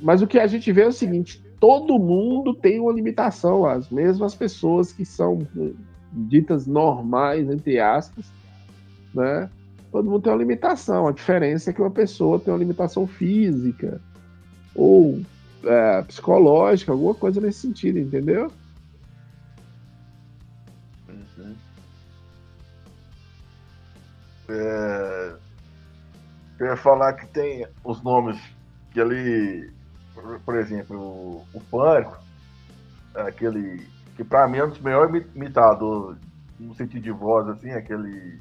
Mas o que a gente vê é o seguinte: todo mundo tem uma limitação, as mesmas pessoas que são ditas normais, entre aspas, né? Todo mundo tem uma limitação. A diferença é que uma pessoa tem uma limitação física ou é, psicológica, alguma coisa nesse sentido, entendeu? Uhum. É... Eu ia falar que tem os nomes que ali, por exemplo, o, o Pânico, aquele que para mim é um dos melhores imitadores no sentido de voz, assim, aquele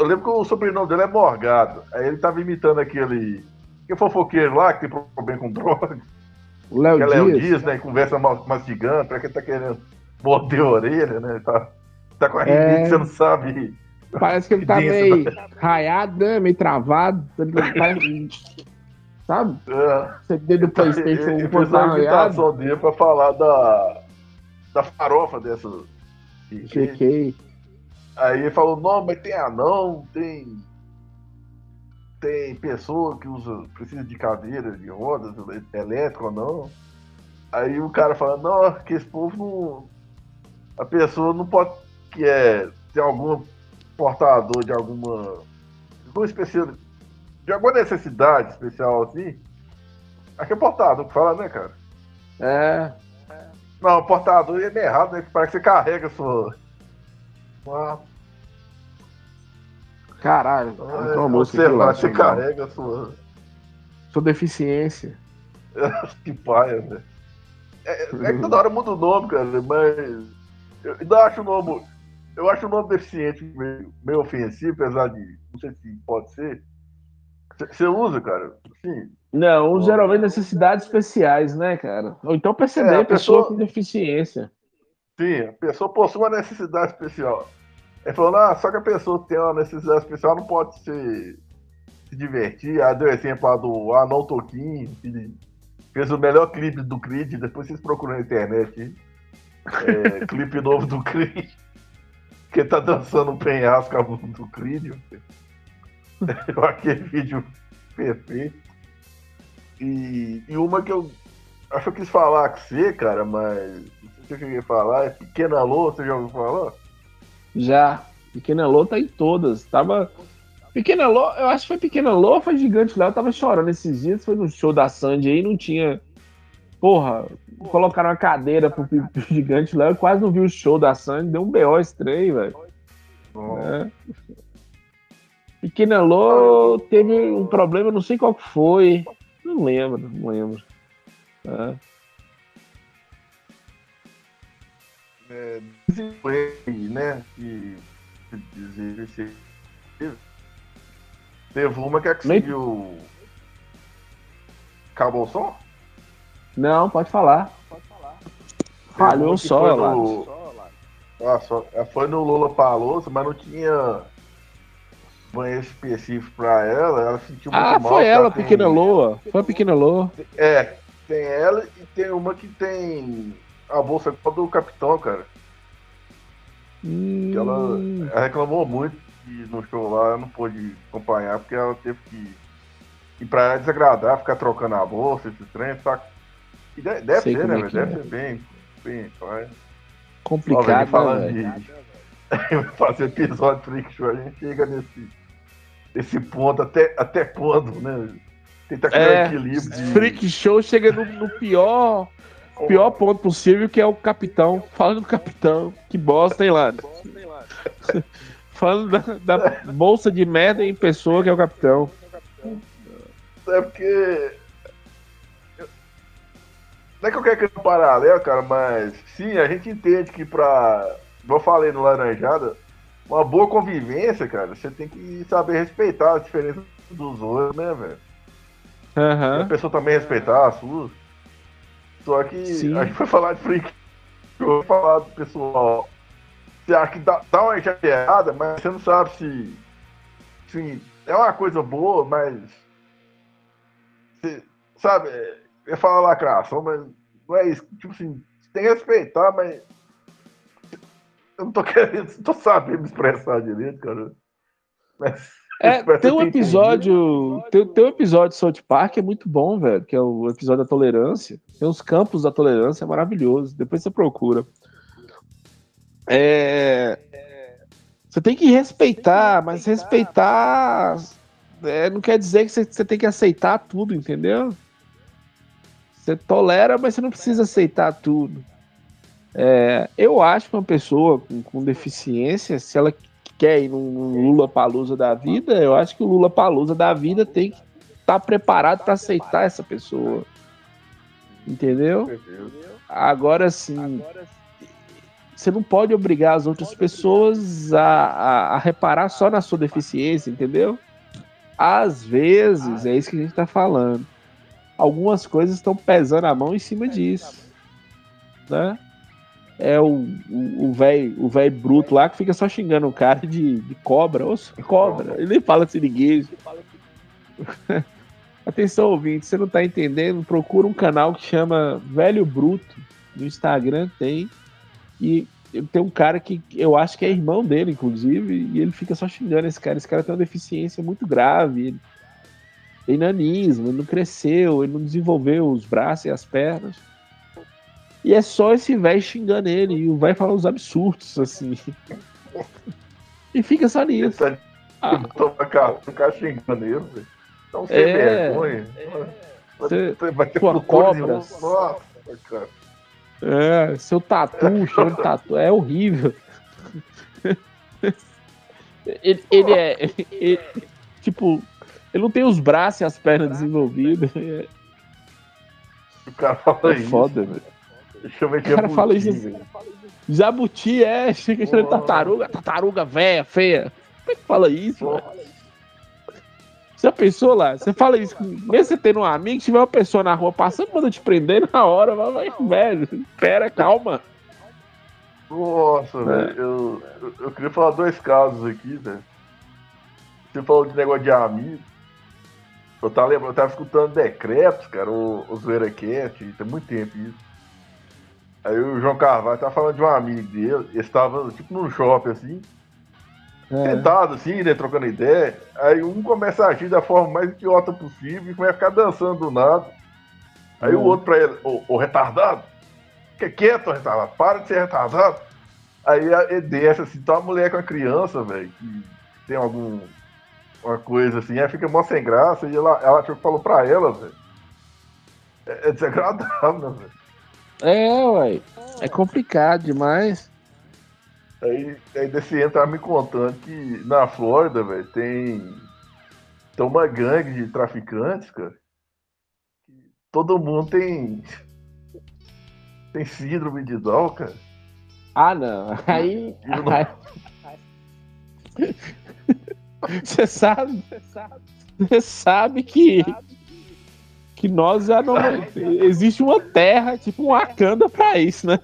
eu lembro que o sobrenome dele é Morgado. Aí ele tava imitando aquele. Que fofoqueiro lá, que tem problema com drogas. O Léo Dias. Léo Dias, né? Conversa mastigando, pra que ele tá querendo morder a orelha, né? Tá, tá com a é... que você não sabe. Parece que ele tá meio raiado, né? Meio travado. Sabe? É. CD do Playstation 1 foi a imitação dele pra falar da, da farofa dessa. GK. Aí ele falou, não, mas tem anão, tem. Tem pessoa que usa, precisa de cadeira, de rodas, elétrica ou não. Aí o cara fala, não, que esse povo não. A pessoa não pode. que é. tem algum portador de alguma do especial, de alguma necessidade especial assim, que é portador que fala, né, cara? É. Não, portador é meio errado, né? Parece que você carrega sua. Caralho, é, música você, lá, você carrega a sua. Sua deficiência. que paia, velho. É, é, que toda hora muda o nome, cara, mas. Eu ainda acho o nome. Eu acho o nome deficiente meio, meio ofensivo, apesar de. Não sei se pode ser. Você usa, cara? Sim. Não, geralmente necessidades especiais, né, cara? Ou então perceber é, a pessoa, pessoa com deficiência. Sim, a pessoa possui uma necessidade especial. Ele falou, ah, só que a pessoa que tem uma necessidade especial não pode se, se divertir. Aí deu exemplo lá do Anão Toquinho, que fez o melhor clipe do Creed, depois vocês procuram na internet. É, clipe novo do Creed. Que tá dançando o penhasco do Creed. Eu aquele vídeo perfeito. E, e uma que eu acho que eu quis falar com você, cara, mas se eu queria falar, é Pequena Lô, você já ouviu falar? Já. Pequena Lô tá em todas. Tava. Pequena Lô, eu acho que foi Pequena Lô ou foi Gigante Léo? Eu tava chorando esses dias, foi no show da Sandy aí, não tinha. Porra, colocaram uma cadeira pro, pro Gigante Léo, eu quase não vi o show da Sandy, deu um BO estranho, velho. É. Pequena Lô teve um problema, não sei qual que foi. Não lembro, não lembro. É. É, né? Que, dizer, teve uma que é que seguiu. Acabou o som? Não, pode falar. Pode falar. Falhou só, lá. No... Ah, só... É, foi no Lula Paloso, mas não tinha banheiro específico pra ela, ela sentiu muito ah, mal. Ah, foi ela, tem... Pequena Loa. Foi a Pequena Loa. É, tem ela e tem uma que tem a bolsa do capitão, cara. Hum... Ela, ela, reclamou muito e no show lá não pôde acompanhar porque ela teve que. E pra ela desagradar, ficar trocando a bolsa, esse trem, saca? E deve, deve ser, né, é Deve é. ser bem. bem Complicado, falando né, de fazer episódio Freak Show, a gente chega nesse esse ponto, até, até quando, né? Tentar criar é, um equilíbrio. De... Freak Show chega no, no pior pior ponto possível, que é o capitão. Falando do capitão, que bosta, hein, lá. Falando da, da, bolsa de merda em pessoa, que é o capitão. É porque. Não é que eu quero criar um paralelo, cara, mas sim, a gente entende que pra. Como eu falei no Laranjada, uma boa convivência, cara, você tem que saber respeitar a diferença dos outros, né, velho? Uhum. a pessoa também respeitar a sua. Só que Sim. a gente foi falar de freak, eu falar do pessoal. Você acha que dá, dá uma exagerada, mas você não sabe se. Sim, é uma coisa boa, mas. Você, sabe, eu falo lacração, mas não é isso. Tipo assim, você tem que respeitar, mas eu não tô querendo, não tô sabendo me expressar direito, cara. Mas, é, tem um episódio. Tem, tem, um episódio de South Park que é muito bom, velho, que é o episódio da tolerância. Tem os campos da tolerância, é maravilhoso. Depois você procura. É, você tem que respeitar, mas respeitar é, não quer dizer que você, você tem que aceitar tudo, entendeu? Você tolera, mas você não precisa aceitar tudo. É, eu acho que uma pessoa com, com, deficiência, se ela quer ir num Lula Palusa da vida, eu acho que o Lula Palusa da vida tem que estar tá preparado para aceitar essa pessoa. Entendeu? Agora sim, você não pode obrigar as outras pessoas a, a, a reparar só na sua deficiência, entendeu? Às vezes, é isso que a gente está falando. Algumas coisas estão pesando a mão em cima disso. Né? É o velho o velho bruto lá que fica só xingando o cara de, de cobra. Ô, cobra. Ele nem fala siriguejo. Atenção, ouvinte, você não tá entendendo? Procura um canal que chama Velho Bruto. No Instagram tem. E tem um cara que eu acho que é irmão dele, inclusive, e ele fica só xingando esse cara. Esse cara tem uma deficiência muito grave. Ele tem nanismo, ele não cresceu, ele não desenvolveu os braços e as pernas. E é só esse velho xingando ele. E o velho fala uns absurdos, assim. e fica só nisso. Ele tá, Toma cara, ficar xingando ele, velho. Então, sem é, vergonha. É. Você, vai ter sua cobra. Nossa, cara. É, seu tatu, cheiro de tatu, é horrível. Ele, ele é. Ele, tipo, ele não tem os braços e as pernas desenvolvidas. É... O cara fala é isso. foda, velho. Chama de O cara fala isso assim. Jabuti é, chega de tartaruga, tartaruga velha, feia. Como é que fala isso, velho? Já pensou lá? Você fala isso, mesmo você tendo um amigo, tiver uma pessoa na rua passando, manda te prender na hora, vai, velho, pera, calma. Nossa, é. velho, eu, eu, eu, queria falar dois casos aqui, velho. Você falou de negócio de amigo. Eu tava, lembrando, eu tava escutando decretos, cara, o, o Zoeiraquete, tem muito tempo isso. Aí o João Carvalho tava falando de um amigo dele, eles estavam tipo num shopping assim, é. sentado assim, né, trocando ideia. Aí um começa a agir da forma mais idiota possível e começa a ficar dançando do nada. Aí o outro pra ele, ô, ô retardado, fica quieto, retardado, para de ser retardado. Aí ele desce assim, tá uma mulher com a criança, velho, que tem algum uma coisa assim, aí fica mó sem graça, e ela, ela tipo, falou pra ela, velho. É, é desagradável, velho. É, ué. É complicado demais. Aí, aí desse entra me contando que na Flórida, velho, tem, tem uma gangue de traficantes, cara. Todo mundo tem. Tem síndrome de Down, cara. Ah, não. Aí. Você sabe, você sabe que que nós já não existe uma terra tipo um Wakanda para isso, né?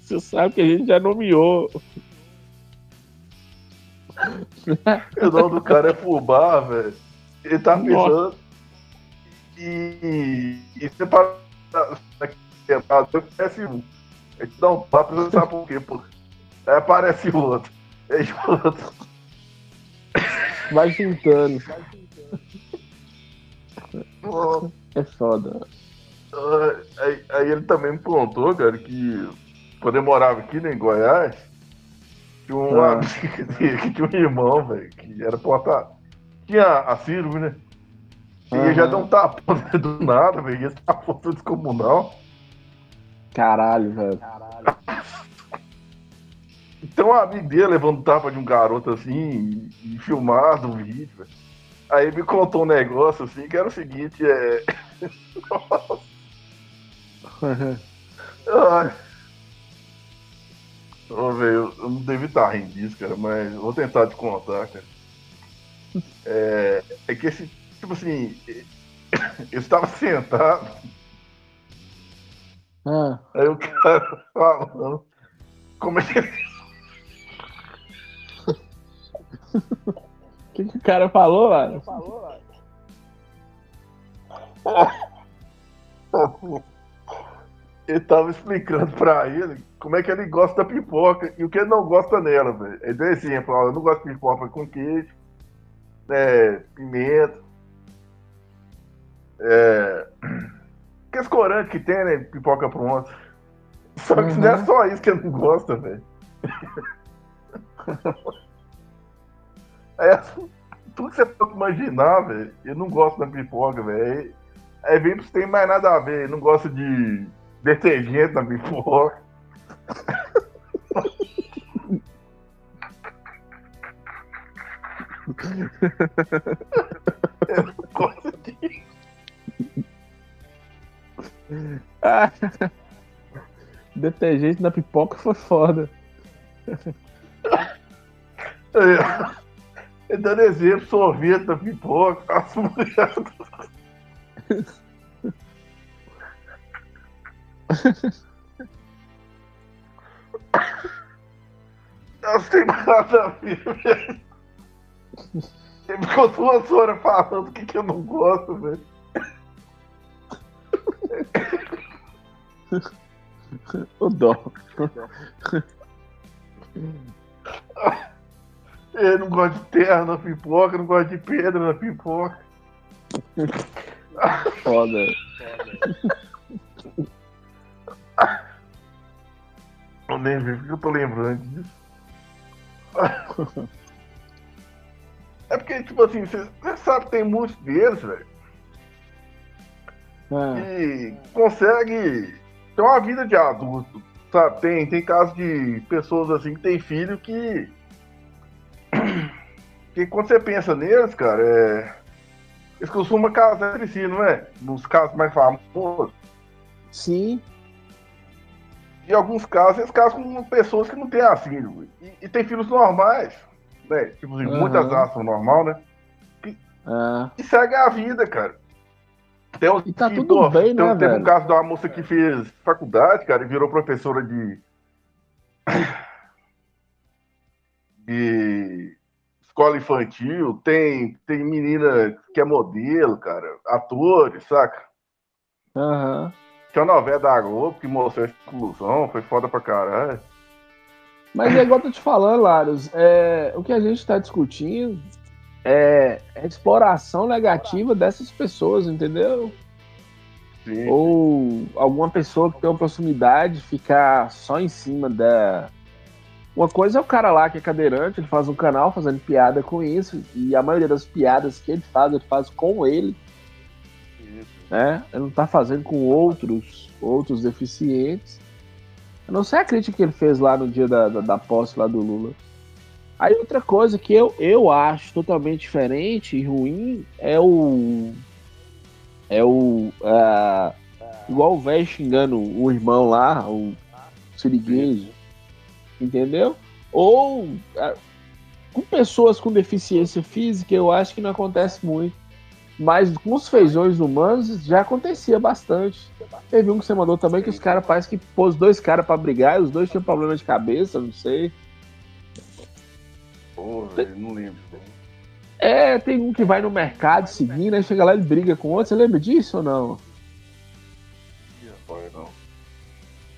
Você sabe que a gente já nomeou. O nome do cara é Fubá, velho. Ele tá pensando. E, e você para quebrado, parece um. A gente dá um papo, você sabe por quê, pô. Aí aparece o outro. O outro. Vai juntando. É foda. Aí, aí, ele também me contou, cara, que quando eu morava aqui né, em Goiás, tinha um ah. que tinha um irmão, velho, que era porta. Tinha a síndrome, né? E uhum. já deu um tapão do nada, velho. Esse tapão todo descomunal. Caralho, velho. Então um amigo dele levando tapa de um garoto assim e, e filmado um vídeo, velho. Aí me contou um negócio assim que era o seguinte, é. Nossa. Ô, velho, eu não devo estar rindo disso, cara, mas vou tentar te contar, cara. É, é que esse, tipo assim, eu estava sentado. Ah. Aí o cara falando. Como é que. O que, que o cara falou, mano? Falou, ele tava explicando pra ele como é que ele gosta da pipoca e o que ele não gosta nela, velho. Ele deu exemplo, ó, eu não gosto de pipoca com queijo, é, pimenta, é, aqueles corantes que tem, né, pipoca pronta. Só que uhum. não é só isso que ele não gosta, velho. é, tudo que você pode imaginar, velho, ele não gosta da pipoca, velho. Aí vem pra você tem mais nada a ver, ele não gosta de detergente na pipoca. Eu não gosto disso. Ah, detergente na pipoca foi foda. Dando exemplo, sorvete na pipoca, as mulheres. Não tem nada a ver, velho. Ele ficou duas horas falando o que, que eu não gosto, velho. O dó. Eu não gosto de terra na pipoca, não gosto de pedra na pipoca. Foda. Eu nem vi porque eu tô lembrando disso. É porque, tipo assim, você sabe que tem muitos deles, velho. É. E consegue ter uma vida de adulto. Sabe? Tem, tem casos de pessoas assim que tem filho que. Que quando você pensa neles, cara, é. Eles costumam casar entre si, não é? Nos casos mais famosos. Sim. Em alguns casos, eles casam com pessoas que não têm filho. E, e tem filhos normais né? Tipo uhum. muitas aspas normal, né? E, é. e segue a vida, cara. Tem, e tá tudo pô, bem, tem, né, Teve um caso de uma moça que fez faculdade, cara, e virou professora de... de escola infantil. Tem, tem menina que é modelo, cara. Atores, saca? Aham. Uhum. Tinha uma novela da Globo que mostrou essa inclusão, foi foda pra caralho. Mas é igual eu tô te falando, Laros, é, o que a gente está discutindo é, é a exploração negativa dessas pessoas, entendeu? Sim. Ou alguma pessoa que tem uma proximidade ficar só em cima da. Uma coisa é o cara lá que é cadeirante, ele faz um canal fazendo piada com isso, e a maioria das piadas que ele faz, ele faz com ele. Isso. Né? Ele não tá fazendo com outros, outros deficientes. Eu não sei a crítica que ele fez lá no dia da, da, da posse lá do Lula. Aí outra coisa que eu, eu acho totalmente diferente e ruim é o. É o. Uh, igual o velho xingando o irmão lá, o Siriguejo. Entendeu? Ou com pessoas com deficiência física, eu acho que não acontece muito. Mas com os feijões humanos já acontecia bastante. Teve um que você mandou também que os caras parece que pôs dois caras para brigar e os dois tinham problema de cabeça, não sei. Porra, não lembro. É, tem um que vai no mercado seguindo, aí chega lá e briga com outro. Você lembra disso ou não? Não.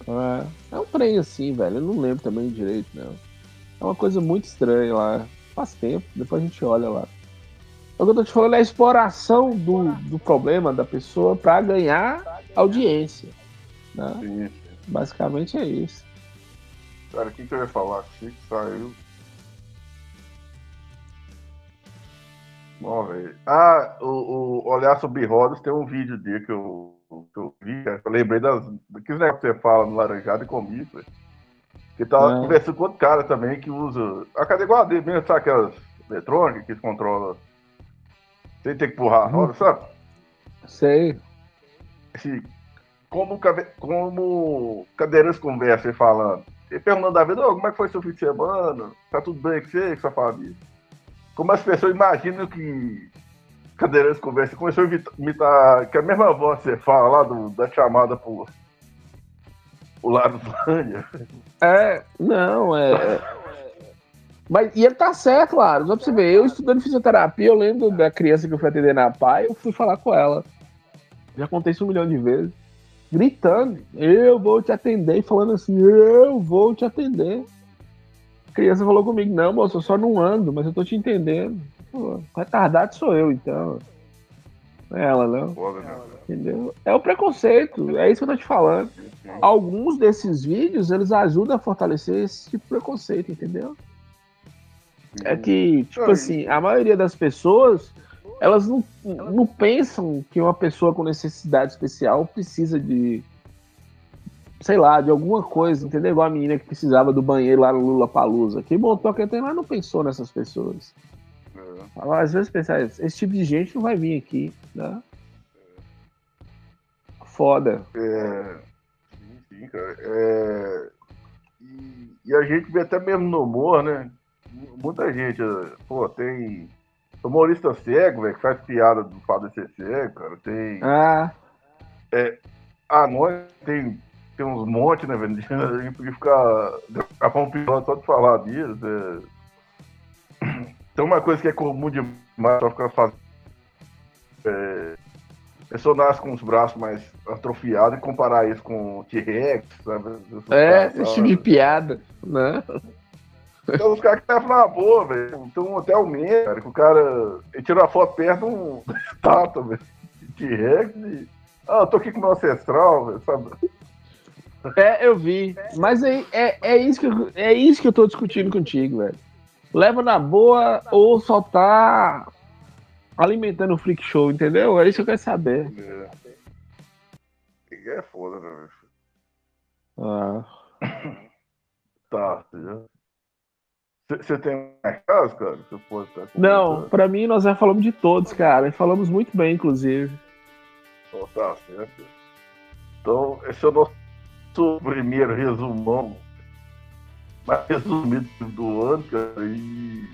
É, é um trem assim, velho. Eu não lembro também direito, não. É uma coisa muito estranha lá. Faz tempo, depois a gente olha lá. O que eu tô te falando é a exploração do, do problema da pessoa para ganhar audiência. Né? Basicamente é isso. Cara, o que, que eu ia falar que saiu? Bom, velho. Ah, o, o Olhar sobre Rodas tem um vídeo dele que eu, que eu vi. Eu lembrei das, daqueles negócios que você fala no Laranjado e velho. Que tava é. conversando com outro cara também que usa. A cadê igual a dele mesmo, sabe aquelas eletrônicas que controla sem ter que empurrar a roda, sabe? Sei. Assim, como, como cadeirantes conversam falando. E perguntando da vida, oh, como é que foi seu fim de semana? Tá tudo bem com você, com sua família? Como as pessoas imaginam que cadeirantes conversam, começou a imitar que a mesma voz que você fala lá do, da chamada por o lado Lândia. É, não, é. Mas, e ele tá certo, claro. Só pra você ver, eu estudando fisioterapia, eu lembro da criança que eu fui atender na PAI, eu fui falar com ela. Já contei isso um milhão de vezes. Gritando, eu vou te atender, falando assim, eu vou te atender. A criança falou comigo, não, moço, eu só não ando, mas eu tô te entendendo. Pô, retardado sou eu, então. Não é ela, não. Entendeu? É o preconceito, é isso que eu tô te falando. Alguns desses vídeos, eles ajudam a fortalecer esse tipo de preconceito, entendeu? É que, tipo assim, a maioria das pessoas, elas não, não pensam que uma pessoa com necessidade especial precisa de, sei lá, de alguma coisa, entendeu? Igual a menina que precisava do banheiro lá no Lula Palusa. Quem montou aquele trem lá não pensou nessas pessoas. Às vezes pensar, esse tipo de gente não vai vir aqui, né? Foda. É, sim, sim, cara. É, e, e a gente vê até mesmo no humor, né? muita gente, pô, tem humorista cego, velho, que faz piada do ser cego, cara. Tem. Ah. É, ah, nós tem, tem uns montes, né, velho? A gente podia ficar. gravar um piloto só de falar disso. É... Tem uma coisa que é comum demais só ficar fazendo. É, personagens com os braços mais atrofiados e comparar isso com o T-Rex, sabe? É, esse tipo de piada, né? Então os caras que levam na boa, velho. Tem um hotel mesmo, cara, que o cara. Ele tirou a foto perto de um estátua, velho. De Rex e. Ah, eu tô aqui com o meu ancestral, velho, sabe? É, eu vi. Mas é, é, é, isso que eu, é isso que eu tô discutindo contigo, velho. Leva na boa ou só tá alimentando o freak show, entendeu? É isso que eu quero saber. É, é foda, né? Ah. Tá, você tem mais casos, cara? Pode estar Não, pra mim nós já falamos de todos, cara. E falamos muito bem, inclusive. Oh, tá certo. Então, esse é o nosso primeiro resumão mais resumido do ano, cara. E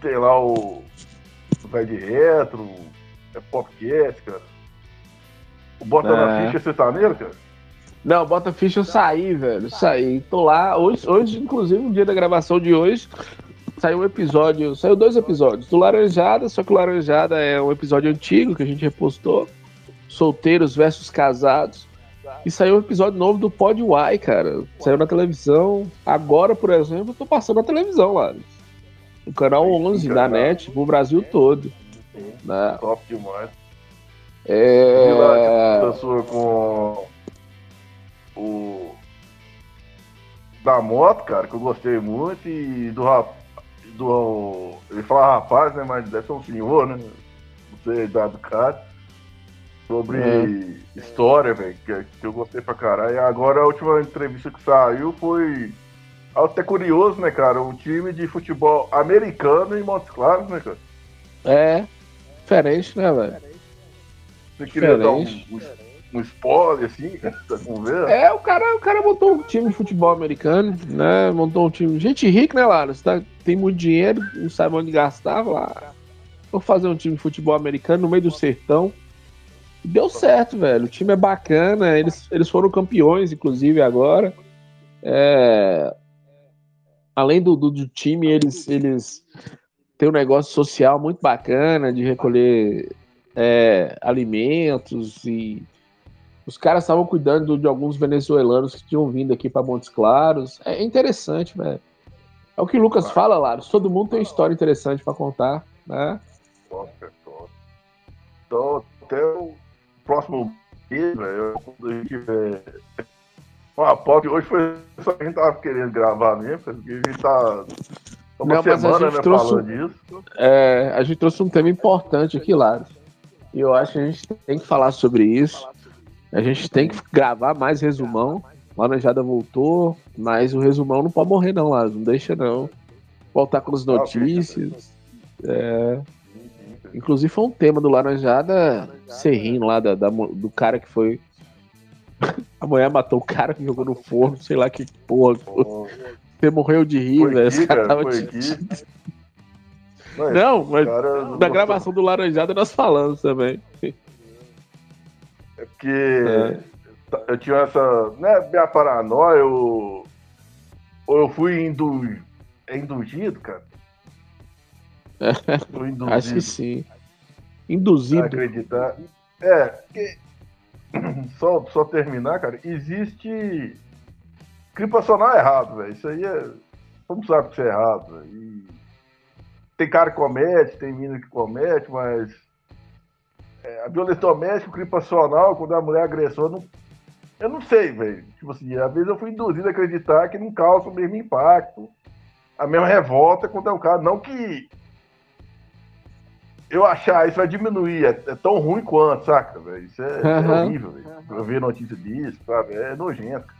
tem lá o, o Vai de Retro, é Popcast, cara. O Bota é. na Ficha sertaneiro, cara. Não, Bota Ficha eu saí, velho. Saí. Tô lá. Hoje, hoje, inclusive, no dia da gravação de hoje, saiu um episódio. Saiu dois episódios. Do Laranjada, só que o Laranjada é um episódio antigo que a gente repostou. Solteiros versus casados. E saiu um episódio novo do Pod Y, cara. Saiu na televisão. Agora, por exemplo, eu tô passando na televisão lá. O canal 11 da NET, pro Brasil todo. Né? Top demais. É. lá, sua com o. Da moto, cara, que eu gostei muito, e do rap... do. Ele fala rapaz, né? Mas deve ser um senhor, né? Não sei a idade do cara sobre é. história, velho, que, que, eu gostei pra caralho. E agora a última entrevista que saiu foi até curioso, né, cara? Um time de futebol americano em Montes Claros, né, cara? É, diferente, né, velho? Você queria dar um, um, um spoiler, assim, da conversa? É, o cara, o cara montou um time de futebol americano, né? Montou um time. Gente rica, né, Lara? Você tá, tem muito dinheiro, não sabe onde gastar, lá. Vou fazer um time de futebol americano no meio do sertão. Deu certo, velho. O time é bacana. Eles, eles foram campeões, inclusive, agora. É... Além do, do, do, time, eles, eles têm um negócio social muito bacana de recolher é, alimentos e os caras estavam cuidando de alguns venezuelanos que tinham vindo aqui para Montes Claros. É interessante, velho. É o que o Lucas fala, Laros. Todo mundo tem uma história interessante para contar, né? Então, até o próximo mês, velho, quando a gente tiver uma pop, hoje foi só que a gente tava querendo gravar mesmo, porque a gente tá uma Não, semana, né, trouxe, falando disso. É, a gente trouxe um tema importante aqui, lá. E eu acho que a gente tem que falar sobre isso. A gente tem que gravar mais resumão. Laranjada voltou, mas o resumão não pode morrer, não, lá. Não deixa, não. Voltar com as notícias. É. Inclusive foi um tema do Laranjada serrinho lá da, da, do cara que foi. A mulher matou o cara que jogou no forno, sei lá que porra. Oh. Você morreu de rir, velho. Esse cara tava te... Não, mas na gravação do Laranjada nós falamos também. É porque é. eu tinha essa. Né, minha paranoia, eu. Ou eu fui indu... É induzido, cara. Acho que sim. Induzido. Acreditar. É, porque, só, só terminar, cara, existe criptacional errado, velho. Isso aí é. Como sabe que isso é errado, velho. Tem cara que comete, tem mina que comete, mas. É, a violência doméstica, o criptacional, quando a mulher é agressora, não, eu não sei, velho. Tipo assim, às vezes eu fui induzido a acreditar que não causa o mesmo impacto, a mesma revolta quando é o caso. Não que eu achar isso vai diminuir, é, é tão ruim quanto, saca, velho? Isso, é, uhum. é horrível, velho. Eu ver notícia disso, sabe? É nojento.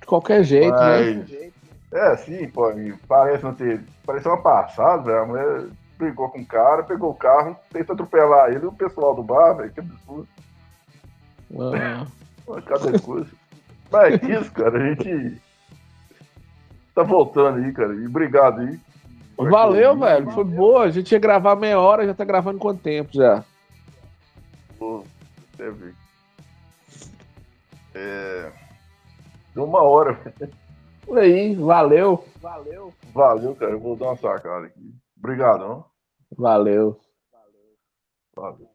De qualquer jeito, né? Mas, né? É, sim, pô, parece não ter. Parece uma passada, velho. A mulher brigou com o cara, pegou o carro, tenta atropelar ele e o pessoal do bar, velho. Que absurdo. Uhum. Cada coisa. Mas é isso, cara, a gente tá voltando aí, cara. E obrigado aí Valeu, velho. Foi boa. A gente ia gravar meia hora, já tá gravando quanto tempo já? Pô, teve. É. Deu uma hora. Por aí, valeu. Valeu. Valeu, cara. Eu vou dar uma sacada aqui. Obrigadão. Valeu. Valeu.